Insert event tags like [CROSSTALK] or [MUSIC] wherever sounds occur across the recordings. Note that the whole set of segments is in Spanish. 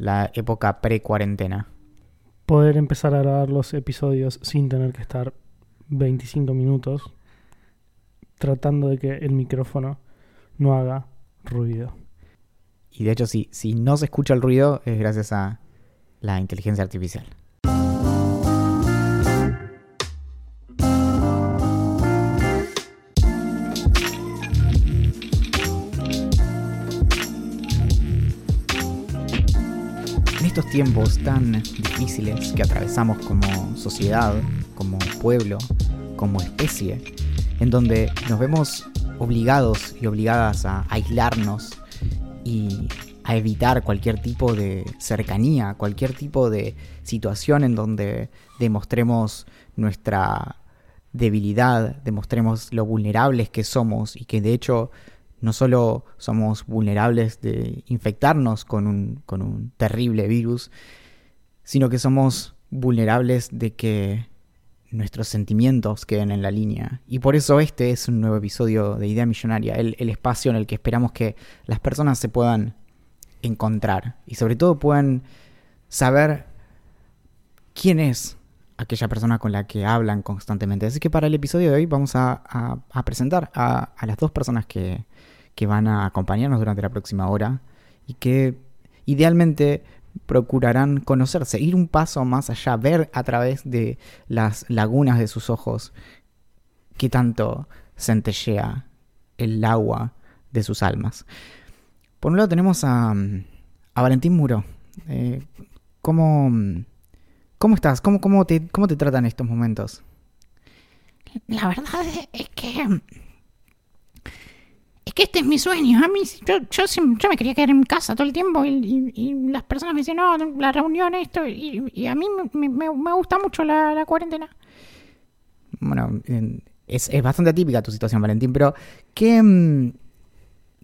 la época pre-cuarentena? Poder empezar a grabar los episodios sin tener que estar 25 minutos tratando de que el micrófono no haga ruido. Y de hecho, si, si no se escucha el ruido, es gracias a la inteligencia artificial. Estos tiempos tan difíciles que atravesamos como sociedad, como pueblo, como especie, en donde nos vemos obligados y obligadas a aislarnos y a evitar cualquier tipo de cercanía, cualquier tipo de situación en donde demostremos nuestra debilidad, demostremos lo vulnerables que somos y que de hecho no solo somos vulnerables de infectarnos con un, con un terrible virus, sino que somos vulnerables de que nuestros sentimientos queden en la línea. Y por eso este es un nuevo episodio de Idea Millonaria, el, espacio en el que esperamos que las personas se puedan encontrar y sobre todo puedan saber quién es aquella persona con la que hablan constantemente. Así que para el episodio de hoy vamos a, presentar a, las dos personas que, que van a acompañarnos durante la próxima hora y que idealmente procurarán conocerse, ir un paso más allá, ver a través de las lagunas de sus ojos qué tanto centellea el agua de sus almas. Por un lado tenemos a, a Valentín Muro. Eh, ¿cómo, ¿Cómo estás? ¿Cómo, cómo, te, ¿Cómo te tratan estos momentos? La verdad es que es que este es mi sueño. A mí, yo, yo, yo me quería quedar en casa todo el tiempo y, y, y las personas me dicen, no, la reunión, esto, y, y a mí me, me, me, gusta mucho la, la cuarentena. Bueno, es, es, bastante atípica tu situación, Valentín, pero ¿qué,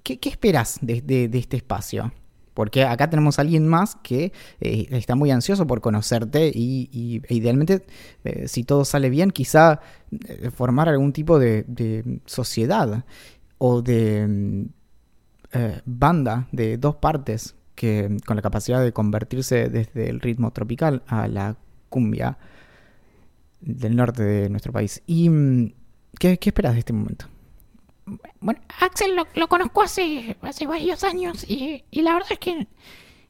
qué, qué esperas de, de, de, este espacio? Porque acá tenemos a alguien más que eh, está muy ansioso por conocerte y, y e idealmente, eh, si todo sale bien, quizá eh, formar algún tipo de, de sociedad o de eh, banda de dos partes que con la capacidad de convertirse desde el ritmo tropical a la cumbia del norte de nuestro país. ¿Y qué, qué esperas de este momento? Bueno, Axel lo, lo conozco hace, hace varios años y, y, la verdad es que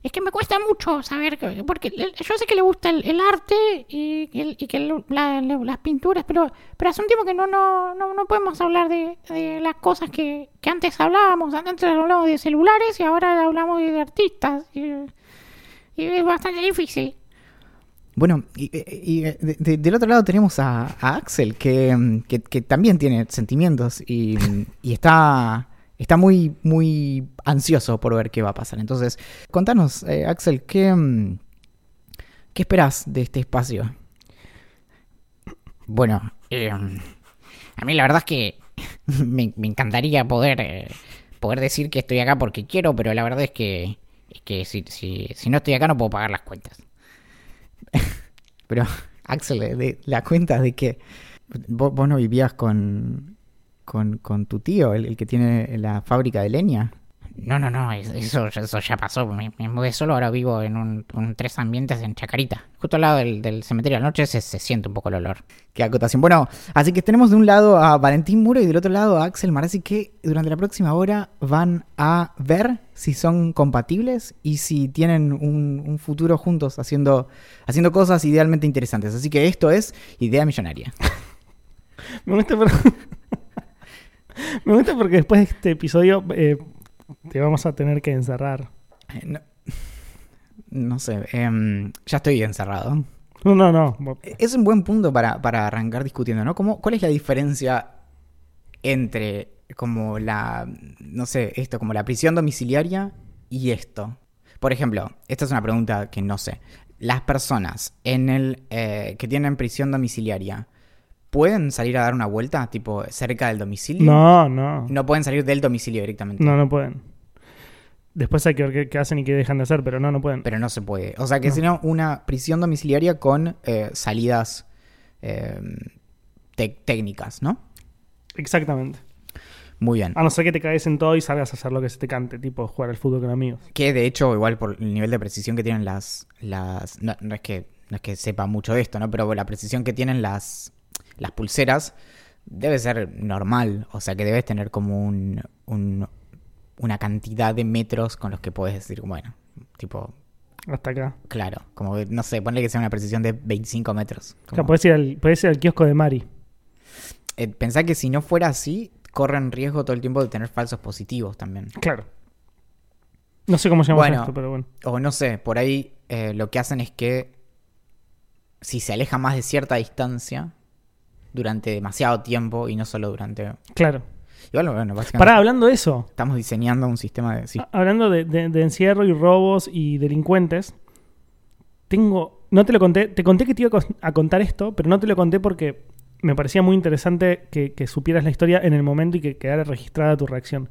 es que me cuesta mucho saber, porque yo sé que le gusta el, arte y, que las pinturas, pero, pero hace un tiempo que no, no, no, no podemos hablar de, las cosas que, que, antes hablábamos. Antes hablábamos de celulares y ahora hablamos de, artistas. Y, es bastante difícil. Bueno, y, y de, de, del otro lado tenemos a, Axel, que, que, que, también tiene sentimientos y, y está está muy, muy ansioso por ver qué va a pasar. Entonces, contanos, eh, Axel, ¿qué, ¿qué esperas de este espacio? Bueno, eh, a mí la verdad es que [LAUGHS] me, me encantaría poder, eh, poder decir que estoy acá porque quiero, pero la verdad es que, es que si, si, si no estoy acá no puedo pagar las cuentas. [LAUGHS] pero, Axel, de, ¿la cuenta de que vos, vos no vivías con, con, con tu tío, el, el, que tiene la fábrica de leña? No, no, no, eso, eso ya pasó. Me, me, mudé solo, ahora vivo en un, un, tres ambientes en Chacarita. Justo al lado del, del cementerio de la noche se, se, siente un poco el olor. Qué acotación. Bueno, así que tenemos de un lado a Valentín Muro y del otro lado a Axel Marazzi que durante la próxima hora van a ver si son compatibles y si tienen un, un futuro juntos haciendo, haciendo cosas idealmente interesantes. Así que esto es Idea Millonaria. [LAUGHS] me gusta por... Me gusta porque después de este episodio eh, te vamos a tener que encerrar. Eh, no, no, sé, eh, ya estoy encerrado. No, no, no. Es un buen punto para, para arrancar discutiendo, ¿no? ¿Cómo, ¿Cuál es la diferencia entre como la, no sé, esto, como la prisión domiciliaria y esto? por ejemplo, esta es una pregunta que no sé. Las personas en el eh, que tienen prisión domiciliaria, ¿pueden salir a dar una vuelta, tipo, cerca del domicilio? No, no. No pueden salir del domicilio directamente. No, no pueden. Después hay que ver qué, qué hacen y qué dejan de hacer, pero no, no pueden. Pero no se puede. O sea que No. no, una prisión domiciliaria con eh, salidas eh, tec- técnicas, ¿no? Exactamente. Muy bien. A no ser que te caes en todo y salgas a hacer lo que se te cante, tipo jugar al fútbol con amigos. Que de hecho, igual por el nivel de precisión que tienen las. las no, no es que, no es que sepa mucho de esto, ¿no? Pero la precisión que tienen las, las pulseras debe ser normal. O sea que debes tener como un, un- una cantidad de metros con los que puedes decir, bueno, tipo, Hasta acá. claro, como no sé, ponle que sea una precisión de 25 metros. O Como- sea, podés ir, al, podés ir al kiosco de Mari. Eh, pensá que si no fuera así, corren riesgo todo el tiempo de tener falsos positivos también. Claro. No sé cómo se llama Bueno. esto, pero bueno. O no sé, por ahí eh, lo que hacen es que si se aleja más de cierta distancia durante demasiado tiempo y no solo durante... Claro. Igual, bueno, básicamente Pará, hablando de eso. estamos diseñando un sistema de... sí. Hablando de, de- de encierro y robos y delincuentes. Tengo. No te lo conté. Te conté que te iba a contar esto, pero no te lo conté porque me parecía muy interesante que, que supieras la historia en el momento y que quedara registrada tu reacción.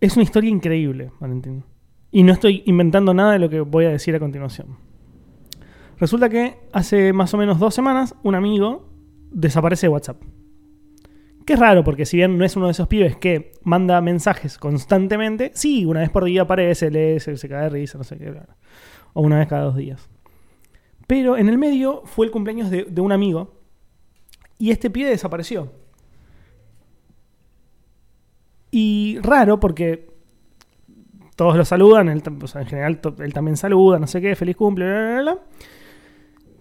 Es una historia increíble, Valentín. Y no estoy inventando nada de lo que voy a decir a continuación. Resulta que hace más o menos dos semanas un amigo desaparece de WhatsApp. Que es raro, porque si bien no es uno de esos pibes que manda mensajes constantemente, sí, una vez por día aparece, lee, se, cae de risa, no sé qué, o una vez cada dos días. Pero en el medio fue el cumpleaños de, de un amigo y este pibe desapareció. Y raro porque todos lo saludan, en general él también saluda, no sé qué, feliz cumple, bla, bla, bla.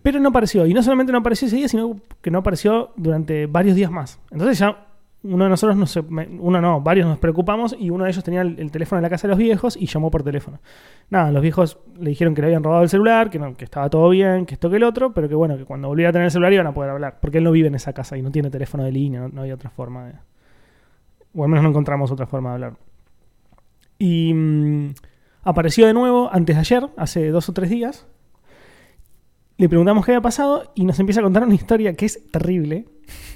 Pero no apareció. Y no solamente no apareció ese día, sino que no apareció durante varios días más. Entonces ya uno de nosotros, no se- me- uno no, varios nos preocupamos y uno de ellos tenía el, el teléfono en la casa de los viejos y llamó por teléfono. Nada, los viejos le dijeron que le habían robado el celular, que, no, estaba todo bien, que esto que el otro, pero que bueno, que cuando volviera a tener el celular iban a poder hablar. Porque él no vive en esa casa y no tiene teléfono de línea, no, no había otra forma de... O al menos no encontramos otra forma de hablar. Y mm, apareció de nuevo antes de ayer, hace dos o tres días. Le preguntamos qué había pasado y nos empieza a contar una historia que es terrible.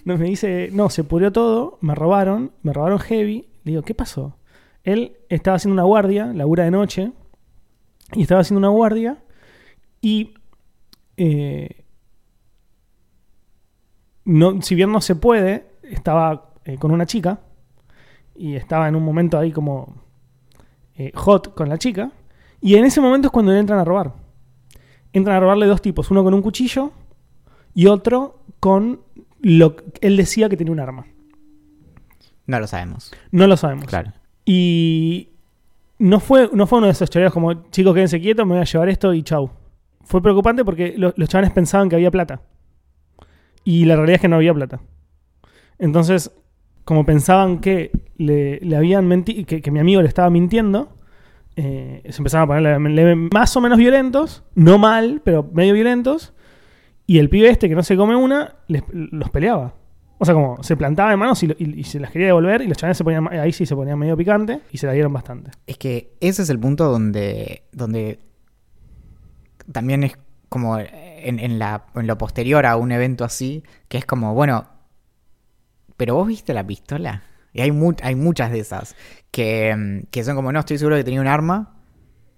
Nos dice, no, se pudrió todo, me robaron, me robaron heavy. Le digo, ¿qué pasó? Él estaba haciendo una guardia, labura de noche, y estaba haciendo una guardia y eh, no, si bien no se puede, estaba eh, con una chica y estaba en un momento ahí como eh, hot con la chica y en ese momento es cuando le entran a robar. Entran a robarle dos tipos, uno con un cuchillo y otro con lo que él decía que tenía un arma. No lo sabemos. No lo sabemos. Claro. Y no fue, no fue uno de esos choreos como, chicos, quédense quietos, me voy a llevar esto y chau. Fue preocupante porque lo- los chavales pensaban que había plata. Y la realidad es que no había plata. Entonces, como pensaban que le, le habían mentido, que, que mi amigo le estaba mintiendo, eh, se empezaron a ponerle más o menos violentos, no mal, pero medio violentos. Y el pibe este que no se come una, los peleaba. O sea, como se plantaba de manos y, se las quería devolver y los chavales se ponían, ahí sí se ponían medio picante y se la dieron bastante. Es que ese es el punto donde, donde también es como en, lo posterior a un evento así, que es como, bueno, pero vos viste la pistola. Y hay, hay muchas de esas que, mm, que son como, no, estoy seguro que tenía un arma,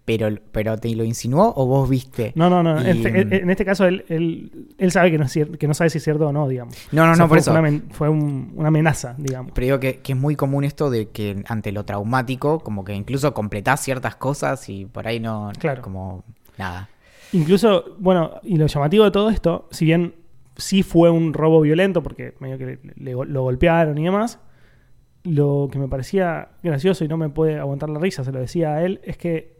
pero, pero te lo insinuó o vos viste. No, no, no. Y, este- mm, en este caso él, él, él sabe que no, es cier- que no sabe si es cierto o no, digamos. No, no, O sea, no, por fue, eso. Fue, una, fue un- una amenaza, digamos. Pero digo que, que es muy común esto de que ante lo traumático, como que incluso completás ciertas cosas y por ahí no, Claro. como nada. Incluso, bueno, y lo llamativo de todo esto, si bien sí fue un robo violento, porque medio que le- lo golpearon y demás, lo que me parecía gracioso y no me puede aguantar la risa, se lo decía a él, es que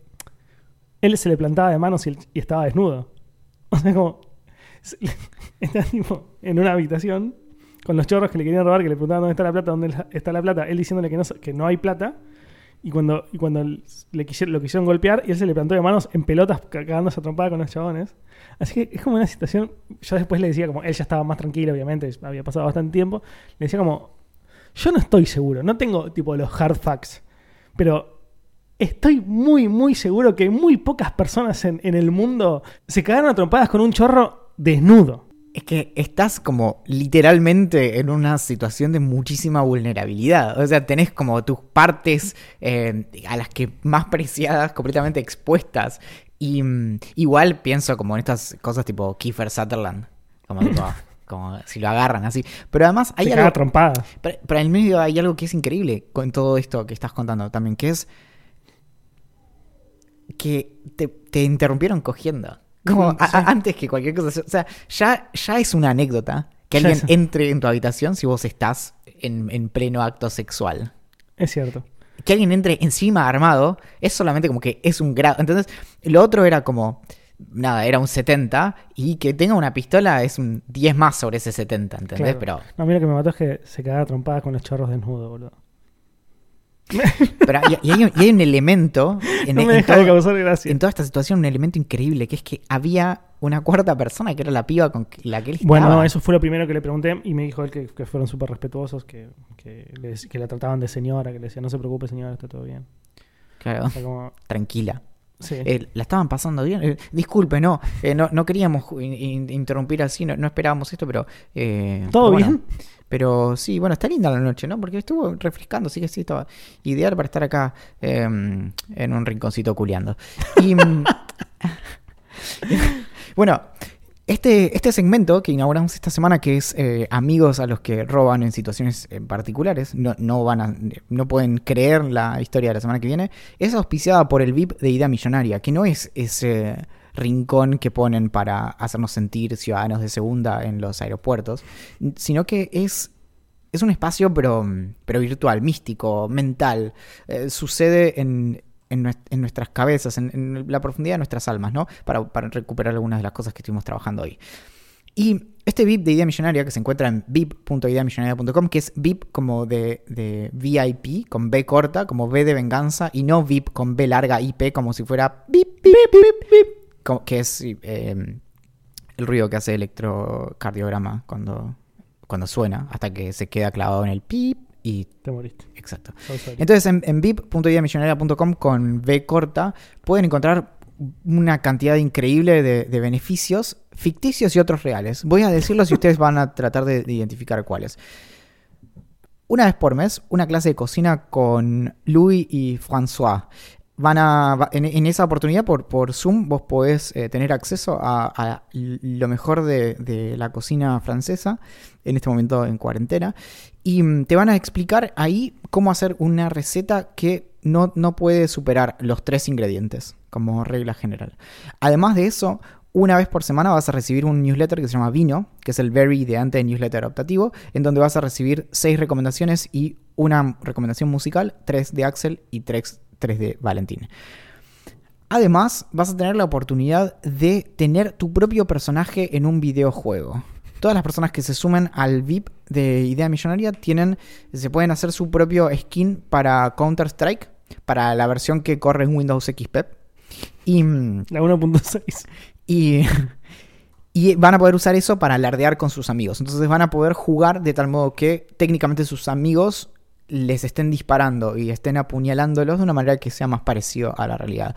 él se le plantaba de manos y, estaba desnudo. [LAUGHS] O sea, como. [LAUGHS] Está en una habitación con los chorros que le querían robar, que le preguntaban dónde está la plata, dónde está la plata, él diciéndole que no, que no hay plata. Y cuando, y cuando le quisieron, lo quisieron golpear, y él se le plantó de manos en pelotas, ca- cagándose a trompada con los chabones. Así que es como una situación. Yo después le decía, como él ya estaba más tranquilo, obviamente, había pasado bastante tiempo. Le decía, como, yo no estoy seguro, no tengo tipo los hard facts, pero Estoy muy, muy seguro que muy pocas personas en, en el mundo se cagaron a trompadas con un chorro desnudo. Es que estás como literalmente en una situación de muchísima vulnerabilidad. O sea, tenés como tus partes eh, a las que más preciadas completamente expuestas. Y mm, igual pienso como en estas cosas tipo Kiefer Sutherland. Como, [LAUGHS] tipo, como si lo agarran así. Pero además hay se algo... caga a trompadas. Pero, pero en el medio hay algo que es increíble con todo esto que estás contando también, que es que te, te interrumpieron cogiendo. Como a- sí. a- antes que cualquier cosa. O sea, ya, ya es una anécdota que alguien es- entre en tu habitación si vos estás en, en pleno acto sexual. Es cierto. Que alguien entre encima armado es solamente como que es un grado. Entonces, lo otro era como. Nada, era un 70 y que tenga una pistola es un 10 más sobre ese 70, ¿entendés? Claro. Pero No, mira que me mató es que se cagaba a trompadas con los chorros desnudos, boludo. [LAUGHS] Pero y, y hay, un, y hay un elemento en, no me en de todo- causar gracia. en toda esta situación, un elemento increíble, que es que había una cuarta persona que era la piba con la que él Bueno, estaba. no, eso fue lo primero que le pregunté y me dijo él que, que fueron súper respetuosos, que, que, le dec- que la trataban de señora, que le decían, no se preocupe señora, está todo bien. Claro, O sea, como, tranquila. Sí. Eh, la estaban pasando bien. Eh, disculpe, no, eh, no, no queríamos ju- in- in- interrumpir así, no, no esperábamos esto, pero... ¿Todo pero bueno. bien? Pero sí, bueno, está linda la noche, ¿no? Porque estuvo refrescando, así que sí, estaba ideal para estar acá eh, en un rinconcito culeando. Y... mm, [LAUGHS] [LAUGHS] bueno, este, este segmento que inauguramos esta semana, que es eh, amigos a los que roban en situaciones eh, particulares, no, no van a, no pueden creer la historia de la semana que viene, es auspiciada por el VIP de Idea Millonaria, que no es ese rincón que ponen para hacernos sentir ciudadanos de segunda en los aeropuertos, sino que es es un espacio pero, pero virtual, místico, mental. Eh, sucede en, en, en nuestras cabezas, en, en la profundidad de nuestras almas, ¿no? Para, para recuperar algunas de las cosas que estuvimos trabajando hoy. Y este VIP de Idea Millonaria, que se encuentra en vip.ideamillonaria.com, que es VIP como de, de VIP, con B corta, como B de venganza, y no VIP con B larga IP, como si fuera VIP, VIP, VIP, VIP, que es eh, el ruido que hace electrocardiograma cuando, cuando suena, hasta que se queda clavado en el pip y... Te moriste. Exacto. Entonces en, en con B corta pueden encontrar una cantidad increíble de, de beneficios ficticios y otros reales. Voy a decirlos y ustedes van a tratar de, de identificar cuáles. Una vez por mes, una clase de cocina con Louis y François. Van a, en, esa oportunidad, por, por Zoom, vos podés eh, tener acceso a, lo mejor de, de la cocina francesa, en este momento en cuarentena, y mm, te van a explicar ahí cómo hacer una receta que no, no puede superar los tres ingredientes, como regla general. Además de eso, una vez por semana vas a recibir un newsletter que se llama Vino, que es el very ideante newsletter optativo, en donde vas a recibir seis recomendaciones y una recomendación musical, tres de Axel y tres, tres de Valentín. Además, vas a tener la oportunidad de tener tu propio personaje en un videojuego. Todas las personas que se sumen al VIP de Idea Millonaria tienen, se pueden hacer su propio skin para Counter-Strike, para la versión que corre en Windows XP. Y, mm, La 1.6. y, y van a poder usar eso para alardear con sus amigos. Entonces van a poder jugar de tal modo que técnicamente sus amigos les estén disparando y estén apuñalándolos de una manera que sea más parecido a la realidad.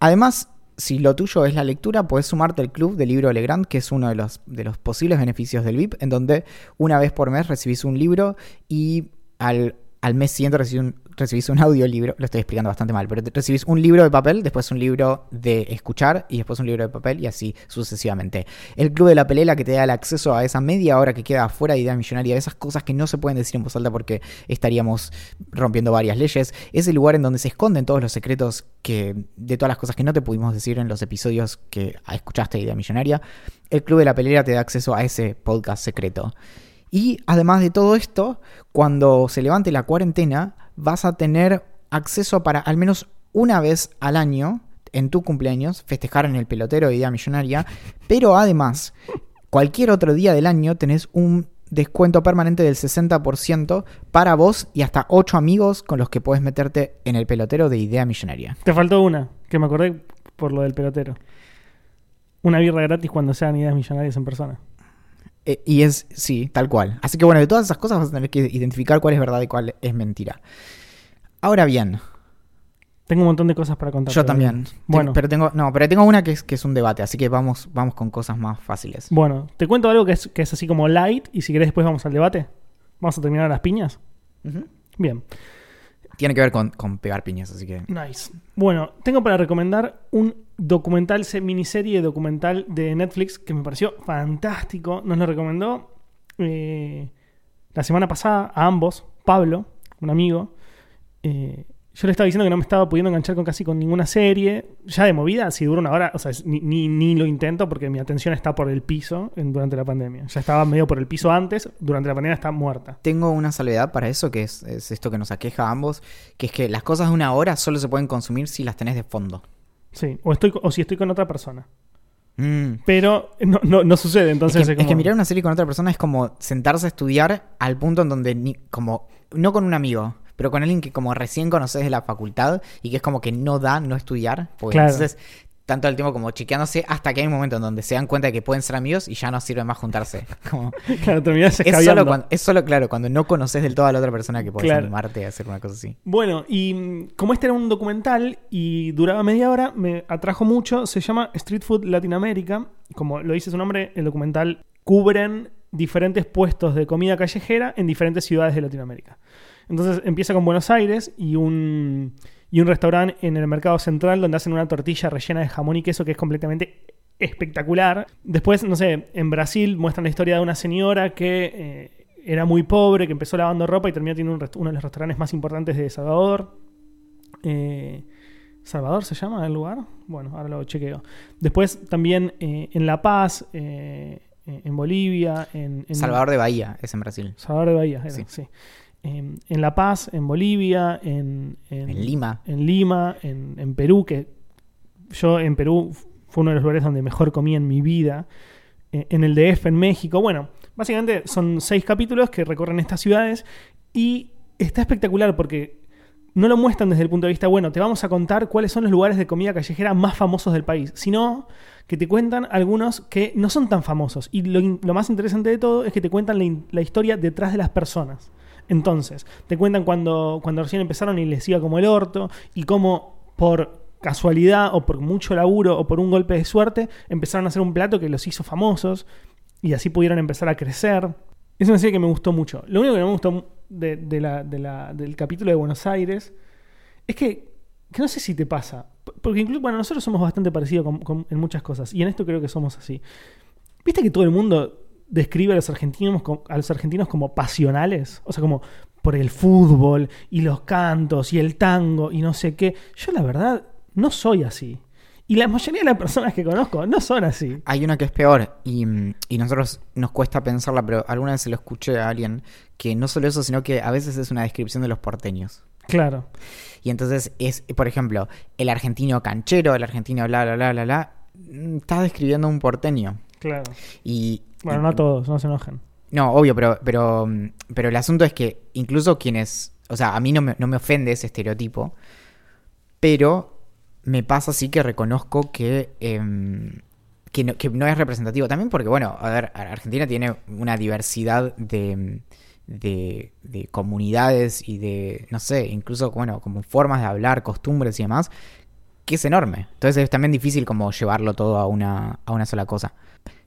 Además, si lo tuyo es la lectura, puedes sumarte al club del libro Legrand, que es uno de los, de los posibles beneficios del VIP, en donde una vez por mes recibís un libro y al, al mes siguiente recibís un, recibís un audiolibro. Lo estoy explicando bastante mal, pero recibís un libro de papel, después un libro de escuchar y después un libro de papel y así sucesivamente. El club de la pelela que te da el acceso a esa media hora que queda fuera de idea millonaria, esas cosas que no se pueden decir en voz alta porque estaríamos rompiendo varias leyes, es el lugar en donde se esconden todos los secretos que de todas las cosas que no te pudimos decir en los episodios que escuchaste de Idea Millonaria. El club de la pelea te da acceso a ese podcast secreto. Y además de todo esto, cuando se levante la cuarentena, vas a tener acceso para al menos una vez al año, en tu cumpleaños, festejar en el pelotero de Idea Millonaria, pero además, cualquier otro día del año tenés un descuento permanente del 60% para vos y hasta 8 amigos con los que puedes meterte en el pelotero de Idea Millonaria. Te faltó una, que me acordé por lo del pelotero. Una birra gratis cuando sean ideas millonarias en persona. Eh, y es, sí, tal cual. Así que bueno, de todas esas cosas vas a tener que identificar cuál es verdad y cuál es mentira. Ahora bien, Tengo un montón de cosas para contar. Yo todavía. también. Bueno. Ten- pero tengo, no, pero tengo una que es, que es un debate, así que vamos, vamos con cosas más fáciles. Bueno, te cuento algo que es, que es así como light y si querés después vamos al debate. Vamos a terminar las piñas. Bien. Tiene que ver con, pegar piñas, así que. Nice. Bueno, tengo para recomendar un documental, se- miniserie documental de Netflix que me pareció fantástico. Nos lo recomendó eh, la semana pasada a ambos, Pablo, un amigo. Eh, yo le estaba diciendo que no me estaba pudiendo enganchar con casi con ninguna serie. Ya de movida, si dura una hora, o sea, ni, ni, ni lo intento porque mi atención está por el piso en- durante la pandemia. Ya estaba medio por el piso antes, durante la pandemia está muerta. Tengo una salvedad para eso, que es, es esto que nos aqueja a ambos, que es que las cosas de una hora solo se pueden consumir si las tenés de fondo. Sí, o, estoy, o si estoy con otra persona. Mm. Pero no, no, no sucede, entonces es, que, es es que mirar una serie con otra persona es como sentarse a estudiar al punto en donde, ni, como, no con un amigo, pero con alguien que como recién conoces de la facultad y que es como que no da no estudiar. Porque Claro. entonces, tanto el tiempo como chequeándose hasta que hay un momento en donde se dan cuenta de que pueden ser amigos y ya no sirve más juntarse. [LAUGHS] Como, [LAUGHS] Claro, terminás es, solo cuando, es solo, claro, cuando no conoces del todo a la otra persona que puedes Claro. animarte a hacer una cosa así. Bueno, y mm, como este era un documental y duraba media hora, me atrajo mucho. Se llama Street Food Latinoamérica. Como lo dice su nombre, el documental cubren diferentes puestos de comida callejera en diferentes ciudades de Latinoamérica. Entonces empieza con Buenos Aires y un, y un restaurante en el mercado central donde hacen una tortilla rellena de jamón y queso que es completamente espectacular. Después, no sé, en Brasil muestran la historia de una señora que eh, era muy pobre, que empezó lavando ropa y terminó teniendo un uno de los restaurantes más importantes de Salvador. Eh, ¿Salvador se llama el lugar? Bueno, ahora lo chequeo. Después también eh, en La Paz, eh, en Bolivia, en, en- Salvador de Bahía es en Brasil. Salvador de Bahía, era, Sí. sí. En, en La Paz, en Bolivia, en, en, En Lima. en Lima, en, en Perú, que yo en Perú fue uno de los lugares donde mejor comí en mi vida. Eh, en el DF, en México. Bueno, básicamente son seis capítulos que recorren estas ciudades y está espectacular porque no lo muestran desde el punto de vista, bueno, te vamos a contar cuáles son los lugares de comida callejera más famosos del país, sino que te cuentan algunos que no son tan famosos. Y lo, más interesante de todo es que te cuentan la historia detrás de las personas. Entonces, te cuentan cuando, cuando recién empezaron y les iba como el orto, y cómo por casualidad o por mucho laburo o por un golpe de suerte empezaron a hacer un plato que los hizo famosos y así pudieron empezar a crecer. Es una serie que me gustó mucho. Lo único que no me gustó del capítulo de Buenos Aires es que, que no sé si te pasa. Porque incluso, bueno, nosotros somos bastante parecidos con- con- en muchas cosas. Y en esto creo que somos así. ¿Viste que todo el mundo describe a los argentinos, a los argentinos como pasionales? O sea, como por el fútbol y los cantos y el tango y no sé qué. Yo la verdad no soy así. Y la mayoría de las personas que conozco no son así. Hay una que es peor y, y nosotros nos cuesta pensarla, pero alguna vez se lo escuché a alguien que no solo eso, sino que a veces es una descripción de los porteños. Claro. Y entonces es, por ejemplo, el argentino canchero, el argentino bla, bla, bla, bla, bla, mm, está describiendo un porteño. Claro. Y, Bueno, no todos, no se enojen. No, obvio, pero, pero, pero el asunto es que incluso quienes, o sea, a mí no me, no me ofende ese estereotipo, pero me pasa así que reconozco que, em, que, no, que no es representativo. También porque, bueno, a ver, Argentina tiene una diversidad de, de, de comunidades y de, no sé, incluso, bueno, como formas de hablar, costumbres y demás, que es enorme. Entonces es también difícil como llevarlo todo a una, a una sola cosa.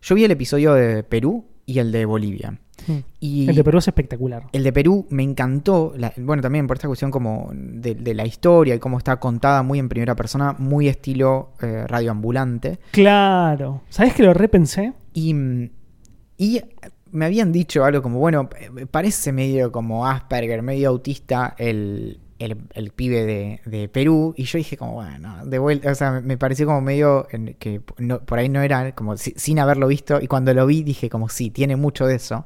Yo vi el episodio de Perú y el de Bolivia. Mm. Y El de Perú es espectacular. el de Perú me encantó, la- bueno, también por esta cuestión como de, de la historia y cómo está contada muy en primera persona, muy estilo eh, radioambulante. Claro. ¿Sabes que lo repensé? Y, y me habían dicho algo como, bueno, eh, parece medio como Asperger, medio autista el, el, el pibe de, de Perú. Y yo dije como, bueno, de vuelta, o sea, me pareció como medio que no- por ahí no era, como si- sin haberlo visto. Y cuando lo vi dije como, sí, tiene mucho de eso.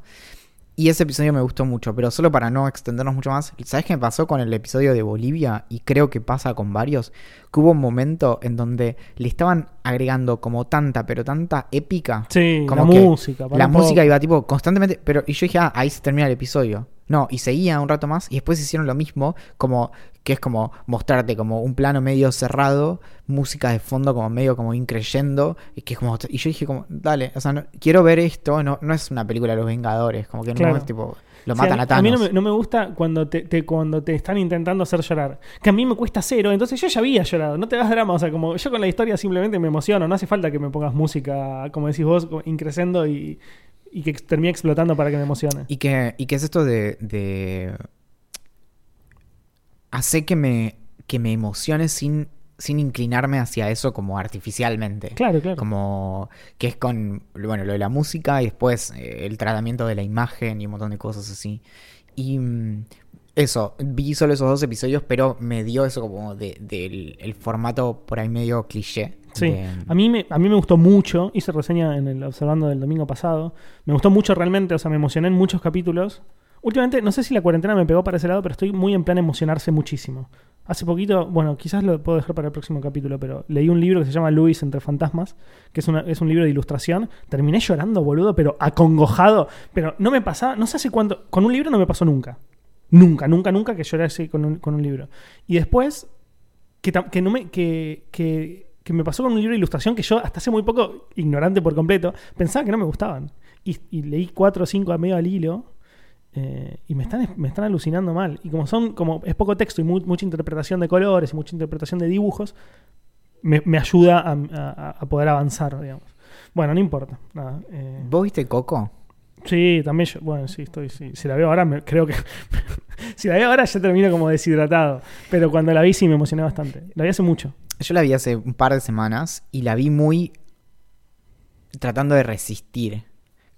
Y ese episodio me gustó mucho, pero solo para no extendernos mucho más, ¿sabes qué me pasó con el episodio de Bolivia? Y creo que pasa con varios, que hubo un momento en donde le estaban agregando como tanta, pero tanta épica. Sí, Como la que música. La música iba tipo constantemente, pero y yo dije, ah, ahí se termina el episodio. No, y seguía un rato más y después hicieron lo mismo, como que es como mostrarte como un plano medio cerrado, música de fondo como medio como increyendo, y que es como y yo dije como, dale, o sea, no- quiero ver esto, no, no es una película de los Vengadores, como que Claro. no es tipo lo matan a, a, mí- a mí no Thanos. me, no me gusta cuando te, te- cuando te están intentando hacer llorar. Que a mí me cuesta cero, entonces yo ya había llorado. No te das drama, o sea, como yo con la historia simplemente me emociono. No hace falta que me pongas música, como decís vos, increciendo y, y que termine explotando para que me emocione. Y que, y que es esto de, de hace que me, que me emocione sin, sin inclinarme hacia eso como artificialmente. Claro, claro. Como que es con, bueno, lo de la música y después eh, el tratamiento de la imagen y un montón de cosas así. Y mm, eso, vi solo esos dos episodios, pero me dio eso como de- del el formato por ahí medio cliché. Sí, de- a mí, me, a mí me gustó mucho, hice reseña en el Observando del domingo pasado, me gustó mucho realmente, o sea, me emocioné en muchos capítulos. Últimamente, no sé si la cuarentena me pegó para ese lado, pero estoy muy en plan emocionarse muchísimo. Hace poquito, bueno, quizás lo puedo dejar para el próximo capítulo, pero leí un libro que se llama Luis entre fantasmas, que es, una- es un libro de ilustración. Terminé llorando, boludo, pero acongojado. Pero no me pasaba, no sé hace cuánto, con un libro no me pasó nunca. Nunca, nunca, nunca que lloré así con un, con un libro. Y después, que, que no me que, que, que me pasó con un libro de ilustración que yo hasta hace muy poco, ignorante por completo, pensaba que no me gustaban. Y, y leí cuatro o cinco a medio al hilo eh, y me están, me están alucinando mal. Y como son, como es poco texto y mu- mucha interpretación de colores y mucha interpretación de dibujos, me, me ayuda a, a- a poder avanzar, digamos. Bueno, no importa. Nada, eh, ¿Vos viste Coco? Sí, también yo, bueno, sí, estoy, sí. Si la veo ahora, me- creo que, [LAUGHS] si la veo ahora ya termino como deshidratado, pero cuando la vi sí me emocioné bastante. La vi hace mucho. Yo la vi hace un par de semanas y la vi muy tratando de resistir.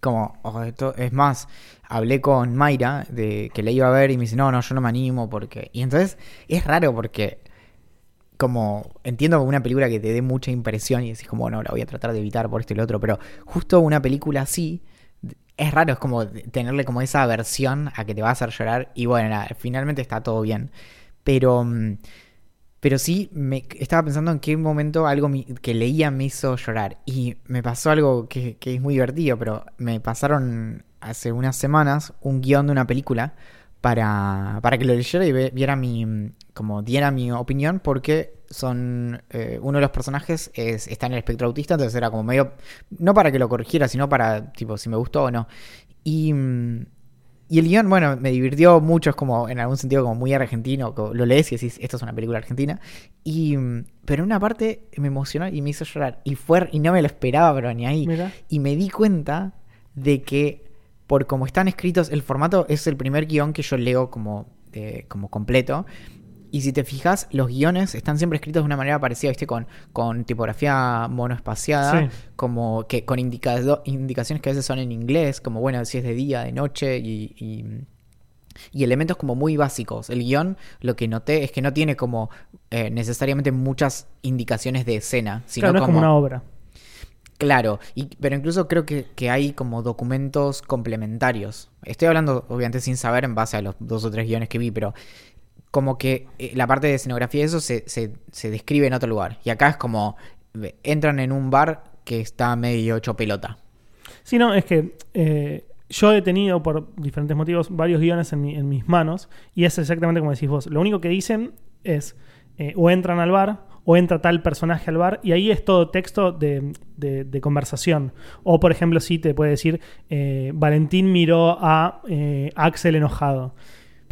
Como, oh, esto- es más, hablé con Mayra de que la iba a ver y me dice, no, no, yo no me animo porque... Y entonces es raro porque como entiendo una película que te dé mucha impresión y decís como, no, la voy a tratar de evitar por esto y lo otro, pero justo una película así es raro, es como tenerle como esa aversión a que te va a hacer llorar y bueno, finalmente está todo bien. Pero... mm, pero sí, me estaba pensando en qué momento algo que leía me hizo llorar. Y me pasó algo que, que es muy divertido, pero me pasaron hace unas semanas un guion de una película para, para que lo leyera y viera mi. como diera mi opinión, porque son. eh, uno de los personajes es, está en el espectro autista, entonces era como medio. No para que lo corrigiera, sino para, tipo, si me gustó o no. Y. y el guion, bueno, me divirtió mucho, es como en algún sentido como muy argentino, lo lees y decís, esto es una película argentina. Y, mm, pero en una parte me emocionó y me hizo llorar. Y fue y no me lo esperaba, pero ni ahí. Mira. Y me di cuenta de que, por como están escritos, el formato es el primer guion que yo leo como, eh, como completo. Y si te fijas, los guiones están siempre escritos de una manera parecida, ¿viste? Con, con tipografía monoespaciada, Sí. como que con indicado- indicaciones que a veces son en inglés, como bueno, si es de día, de noche y, y- y elementos como muy básicos. El guion, lo que noté es que no tiene como eh, necesariamente muchas indicaciones de escena, sino Claro, no es como una obra. Claro, y, pero incluso creo que, que hay como documentos complementarios. Estoy hablando, obviamente, sin saber en base a los dos o tres guiones que vi, pero como que eh, la parte de escenografía y eso se, se, describe en otro lugar. Y acá es como, entran en un bar que está medio hecho pelota. Sí, no, es que eh, yo he tenido por diferentes motivos varios guiones en, mi- en mis manos y es exactamente como decís vos. Lo único que dicen es eh, o entran al bar o entra tal personaje al bar y ahí es todo texto de, de- conversación. O por ejemplo, sí te puede decir Valentín miró a Axel enojado.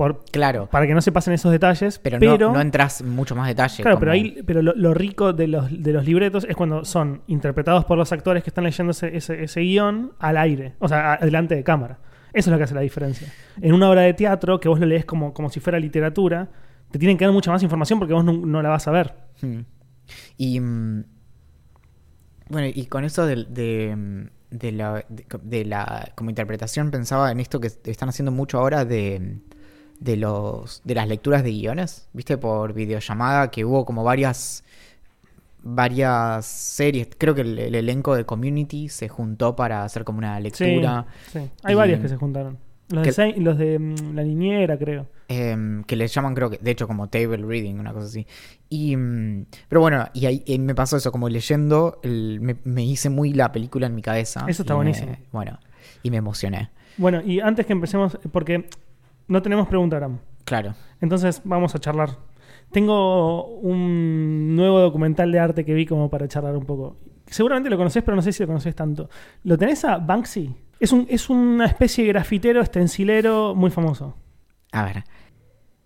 Por, Claro, para que no se pasen esos detalles, pero, pero, no, no entras en mucho más detalle. Claro, como- pero, ahí, pero lo, lo rico de los, de los libretos es cuando son interpretados por los actores que están leyendo ese, ese, ese guion al aire, o sea, delante de cámara. Eso es lo que hace la diferencia. En una obra de teatro, que vos lo lees como, como si fuera literatura, te tienen que dar mucha más información porque vos no, no la vas a ver. Hmm. Y mm, bueno, y con eso de, de, de la, de, de la como interpretación pensaba en esto que están haciendo mucho ahora de, de los de las lecturas de guiones, viste por videollamada que hubo como varias varias series, creo que el, el elenco de Community se juntó para hacer como una lectura Sí, sí. Hay Y- varias que se juntaron. Los de, que- Saint- los de mm, La Niñera, creo. em, que le llaman creo que de hecho como table reading una cosa así y mm, pero bueno y ahí y me pasó eso como leyendo el- me, me hice muy la película en mi cabeza Eso está me- buenísimo. bueno y me emocioné Bueno, y antes que empecemos, porque No tenemos pregunta, Aram. Claro. Entonces vamos a charlar. Tengo un nuevo documental de arte que vi como para charlar un poco. Seguramente lo conoces, pero no sé si lo conoces tanto. ¿Lo tenés a Banksy? Es, un, es una especie de grafitero, estencilero muy famoso. A ver.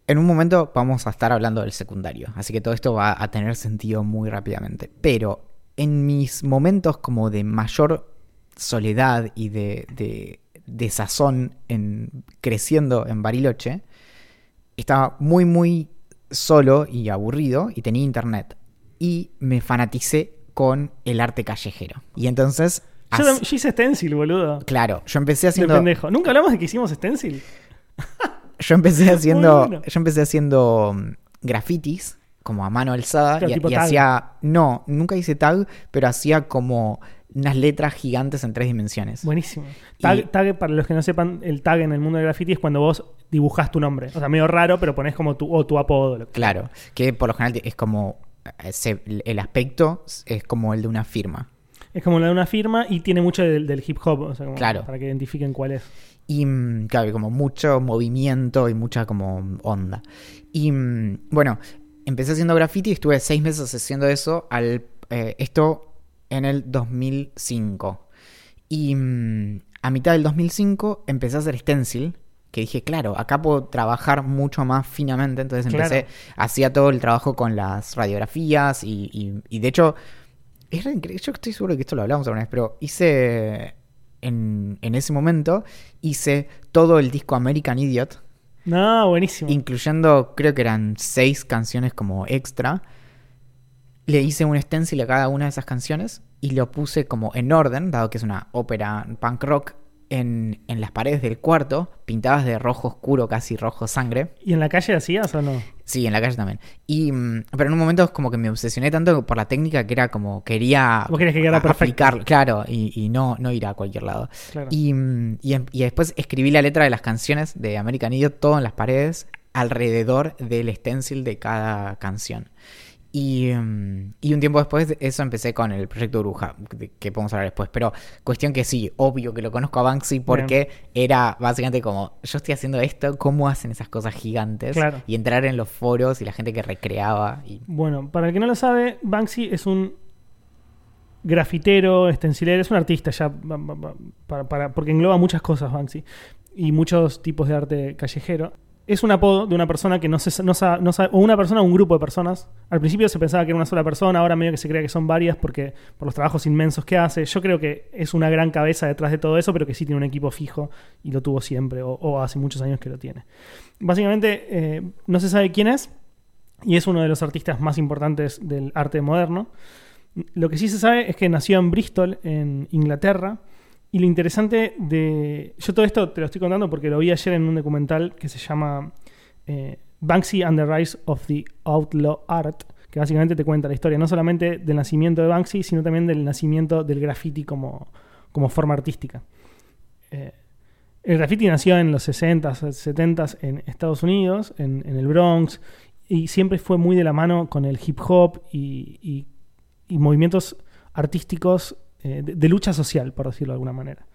En un momento vamos a estar hablando del secundario, así que todo esto va a tener sentido muy rápidamente. Pero en mis momentos como de mayor soledad y de, de desazón en, creciendo en Bariloche, estaba muy, muy solo y aburrido y tenía internet. Y me fanaticé con el arte callejero. Y entonces... Yo, hice stencil, boludo. Claro, yo empecé De haciendo... pendejo. ¿Nunca hablamos de que hicimos stencil? [LAUGHS] Yo empecé haciendo, bueno. yo empecé haciendo grafitis como a mano alzada Claro, y, y hacía no, nunca hice tag, pero hacía como unas letras gigantes en tres dimensiones. Buenísimo. Tag, Y- tag, para los que no sepan, el tag en el mundo del graffiti es cuando vos dibujás tu nombre. O sea, medio raro, pero pones como tu, o tu apodo. lo que- Claro, que por lo general es como eh, se- el aspecto es como el de una firma. Es como la de una firma y tiene mucho del, del hip hop. O sea, como Claro. Para que identifiquen cuál es. Y mm, claro, y como mucho movimiento y mucha como onda. Y mm, bueno, empecé haciendo graffiti y estuve seis meses haciendo eso. Al, eh, esto en el 2005. Y mm, a mitad del 2005 empecé a hacer stencil. Que dije, claro, acá puedo trabajar mucho más finamente. Entonces Claro. empecé, hacía todo el trabajo con las radiografías. Y, y- y de hecho, es re increíble. Yo estoy seguro que esto lo hablamos alguna vez, pero hice. En, en ese momento hice todo el disco American Idiot, No, buenísimo. incluyendo, creo que eran seis canciones como extra. Le hice un stencil a cada una de esas canciones y lo puse como en orden, dado que es una ópera punk rock, en, en las paredes del cuarto, pintadas de rojo oscuro, casi rojo sangre. ¿Y en la calle hacías o no? Sí, en la calle también. Y, mm, pero en un momento como que me obsesioné tanto por la técnica que era como quería Vos que quedara aplicarlo, claro, y, y no, no ir a cualquier lado. Claro. Y, mm, y em- y después escribí la letra de las canciones de American Idiot todo en las paredes alrededor del stencil de cada canción. Y, mm, y un tiempo después de eso empecé con el proyecto Bruja, que podemos hablar después. Pero cuestión que sí, obvio que lo conozco a Banksy porque era básicamente como, yo estoy haciendo esto, ¿cómo hacen esas cosas gigantes? Claro. Y entrar en los foros y la gente que recreaba. Y, Bueno, para el que no lo sabe, Banksy es un grafitero, estencilero, es un artista ya, para- para- porque engloba muchas cosas Banksy y muchos tipos de arte callejero. Es un apodo de una persona que no se no sa- no sabe, o una persona o un grupo de personas. Al principio se pensaba que era una sola persona, ahora medio que se cree que son varias porque por los trabajos inmensos que hace. Yo creo que es una gran cabeza detrás de todo eso, pero que sí tiene un equipo fijo y lo tuvo siempre, o, o hace muchos años que lo tiene. Básicamente, eh, no se sabe quién es, y es uno de los artistas más importantes del arte moderno. Lo que sí se sabe es que nació en Bristol, en Inglaterra, y lo interesante de... Yo todo esto te lo estoy contando porque lo vi ayer en un documental que se llama eh, Banksy and the Rise of the Outlaw Art, que básicamente te cuenta la historia no solamente del nacimiento de Banksy, sino también del nacimiento del graffiti como, como forma artística. Eh, el graffiti nació en los 60s, 70s en Estados Unidos, en, en el Bronx, y siempre fue muy de la mano con el hip hop y, y- y movimientos artísticos eh, de, lucha social, por decirlo de alguna manera.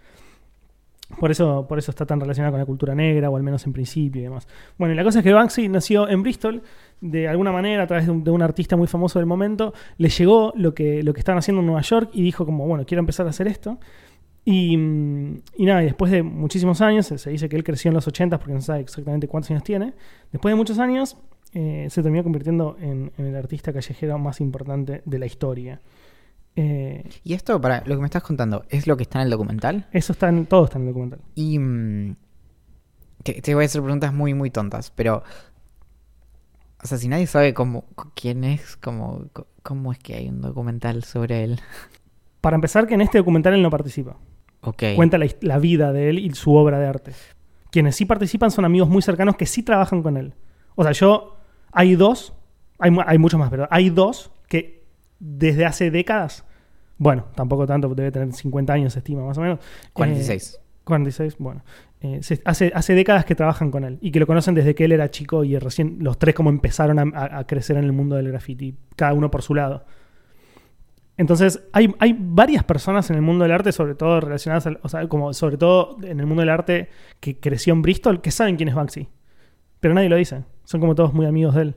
Por eso, por eso está tan relacionado con la cultura negra, o al menos en principio y demás. Bueno, y la cosa es que Banksy nació en Bristol, de alguna manera, a través de un, artista muy famoso del momento, le llegó lo que, lo que estaban haciendo en Nueva York y dijo como, bueno, quiero empezar a hacer esto. Y, y nada, y después de muchísimos años, se- dice que él creció en los 80 porque no sabe exactamente cuántos años tiene, después de muchos años eh, se terminó convirtiendo en, en el artista callejero más importante de la historia. Eh, y esto, para lo que me estás contando, ¿es lo que está en el documental? eso está en, todo está en el documental. Y mm, te, te voy a hacer preguntas muy, muy tontas, pero... O sea, si nadie sabe cómo, quién es, cómo, cómo es que hay un documental sobre él. [LAUGHS] Para empezar, que en este documental él no participa. Ok. Cuenta la, la vida de él y su obra de arte. Quienes sí participan son amigos muy cercanos que sí trabajan con él. O sea, yo. Hay dos. Hay, hay muchos más, pero hay dos que desde hace décadas. Bueno, tampoco tanto, debe tener 50 años, se estima más o menos. 46. Eh, 46, bueno. Eh, se- hace, hace décadas que trabajan con él y que lo conocen desde que él era chico y recién los tres como empezaron a, a- a crecer en el mundo del graffiti, cada uno por su lado. Entonces, hay, hay varias personas en el mundo del arte, sobre todo relacionadas, al- o sea, como sobre todo en el mundo del arte que creció en Bristol, que saben quién es Banksy. Pero nadie lo dice. Son como todos muy amigos de él.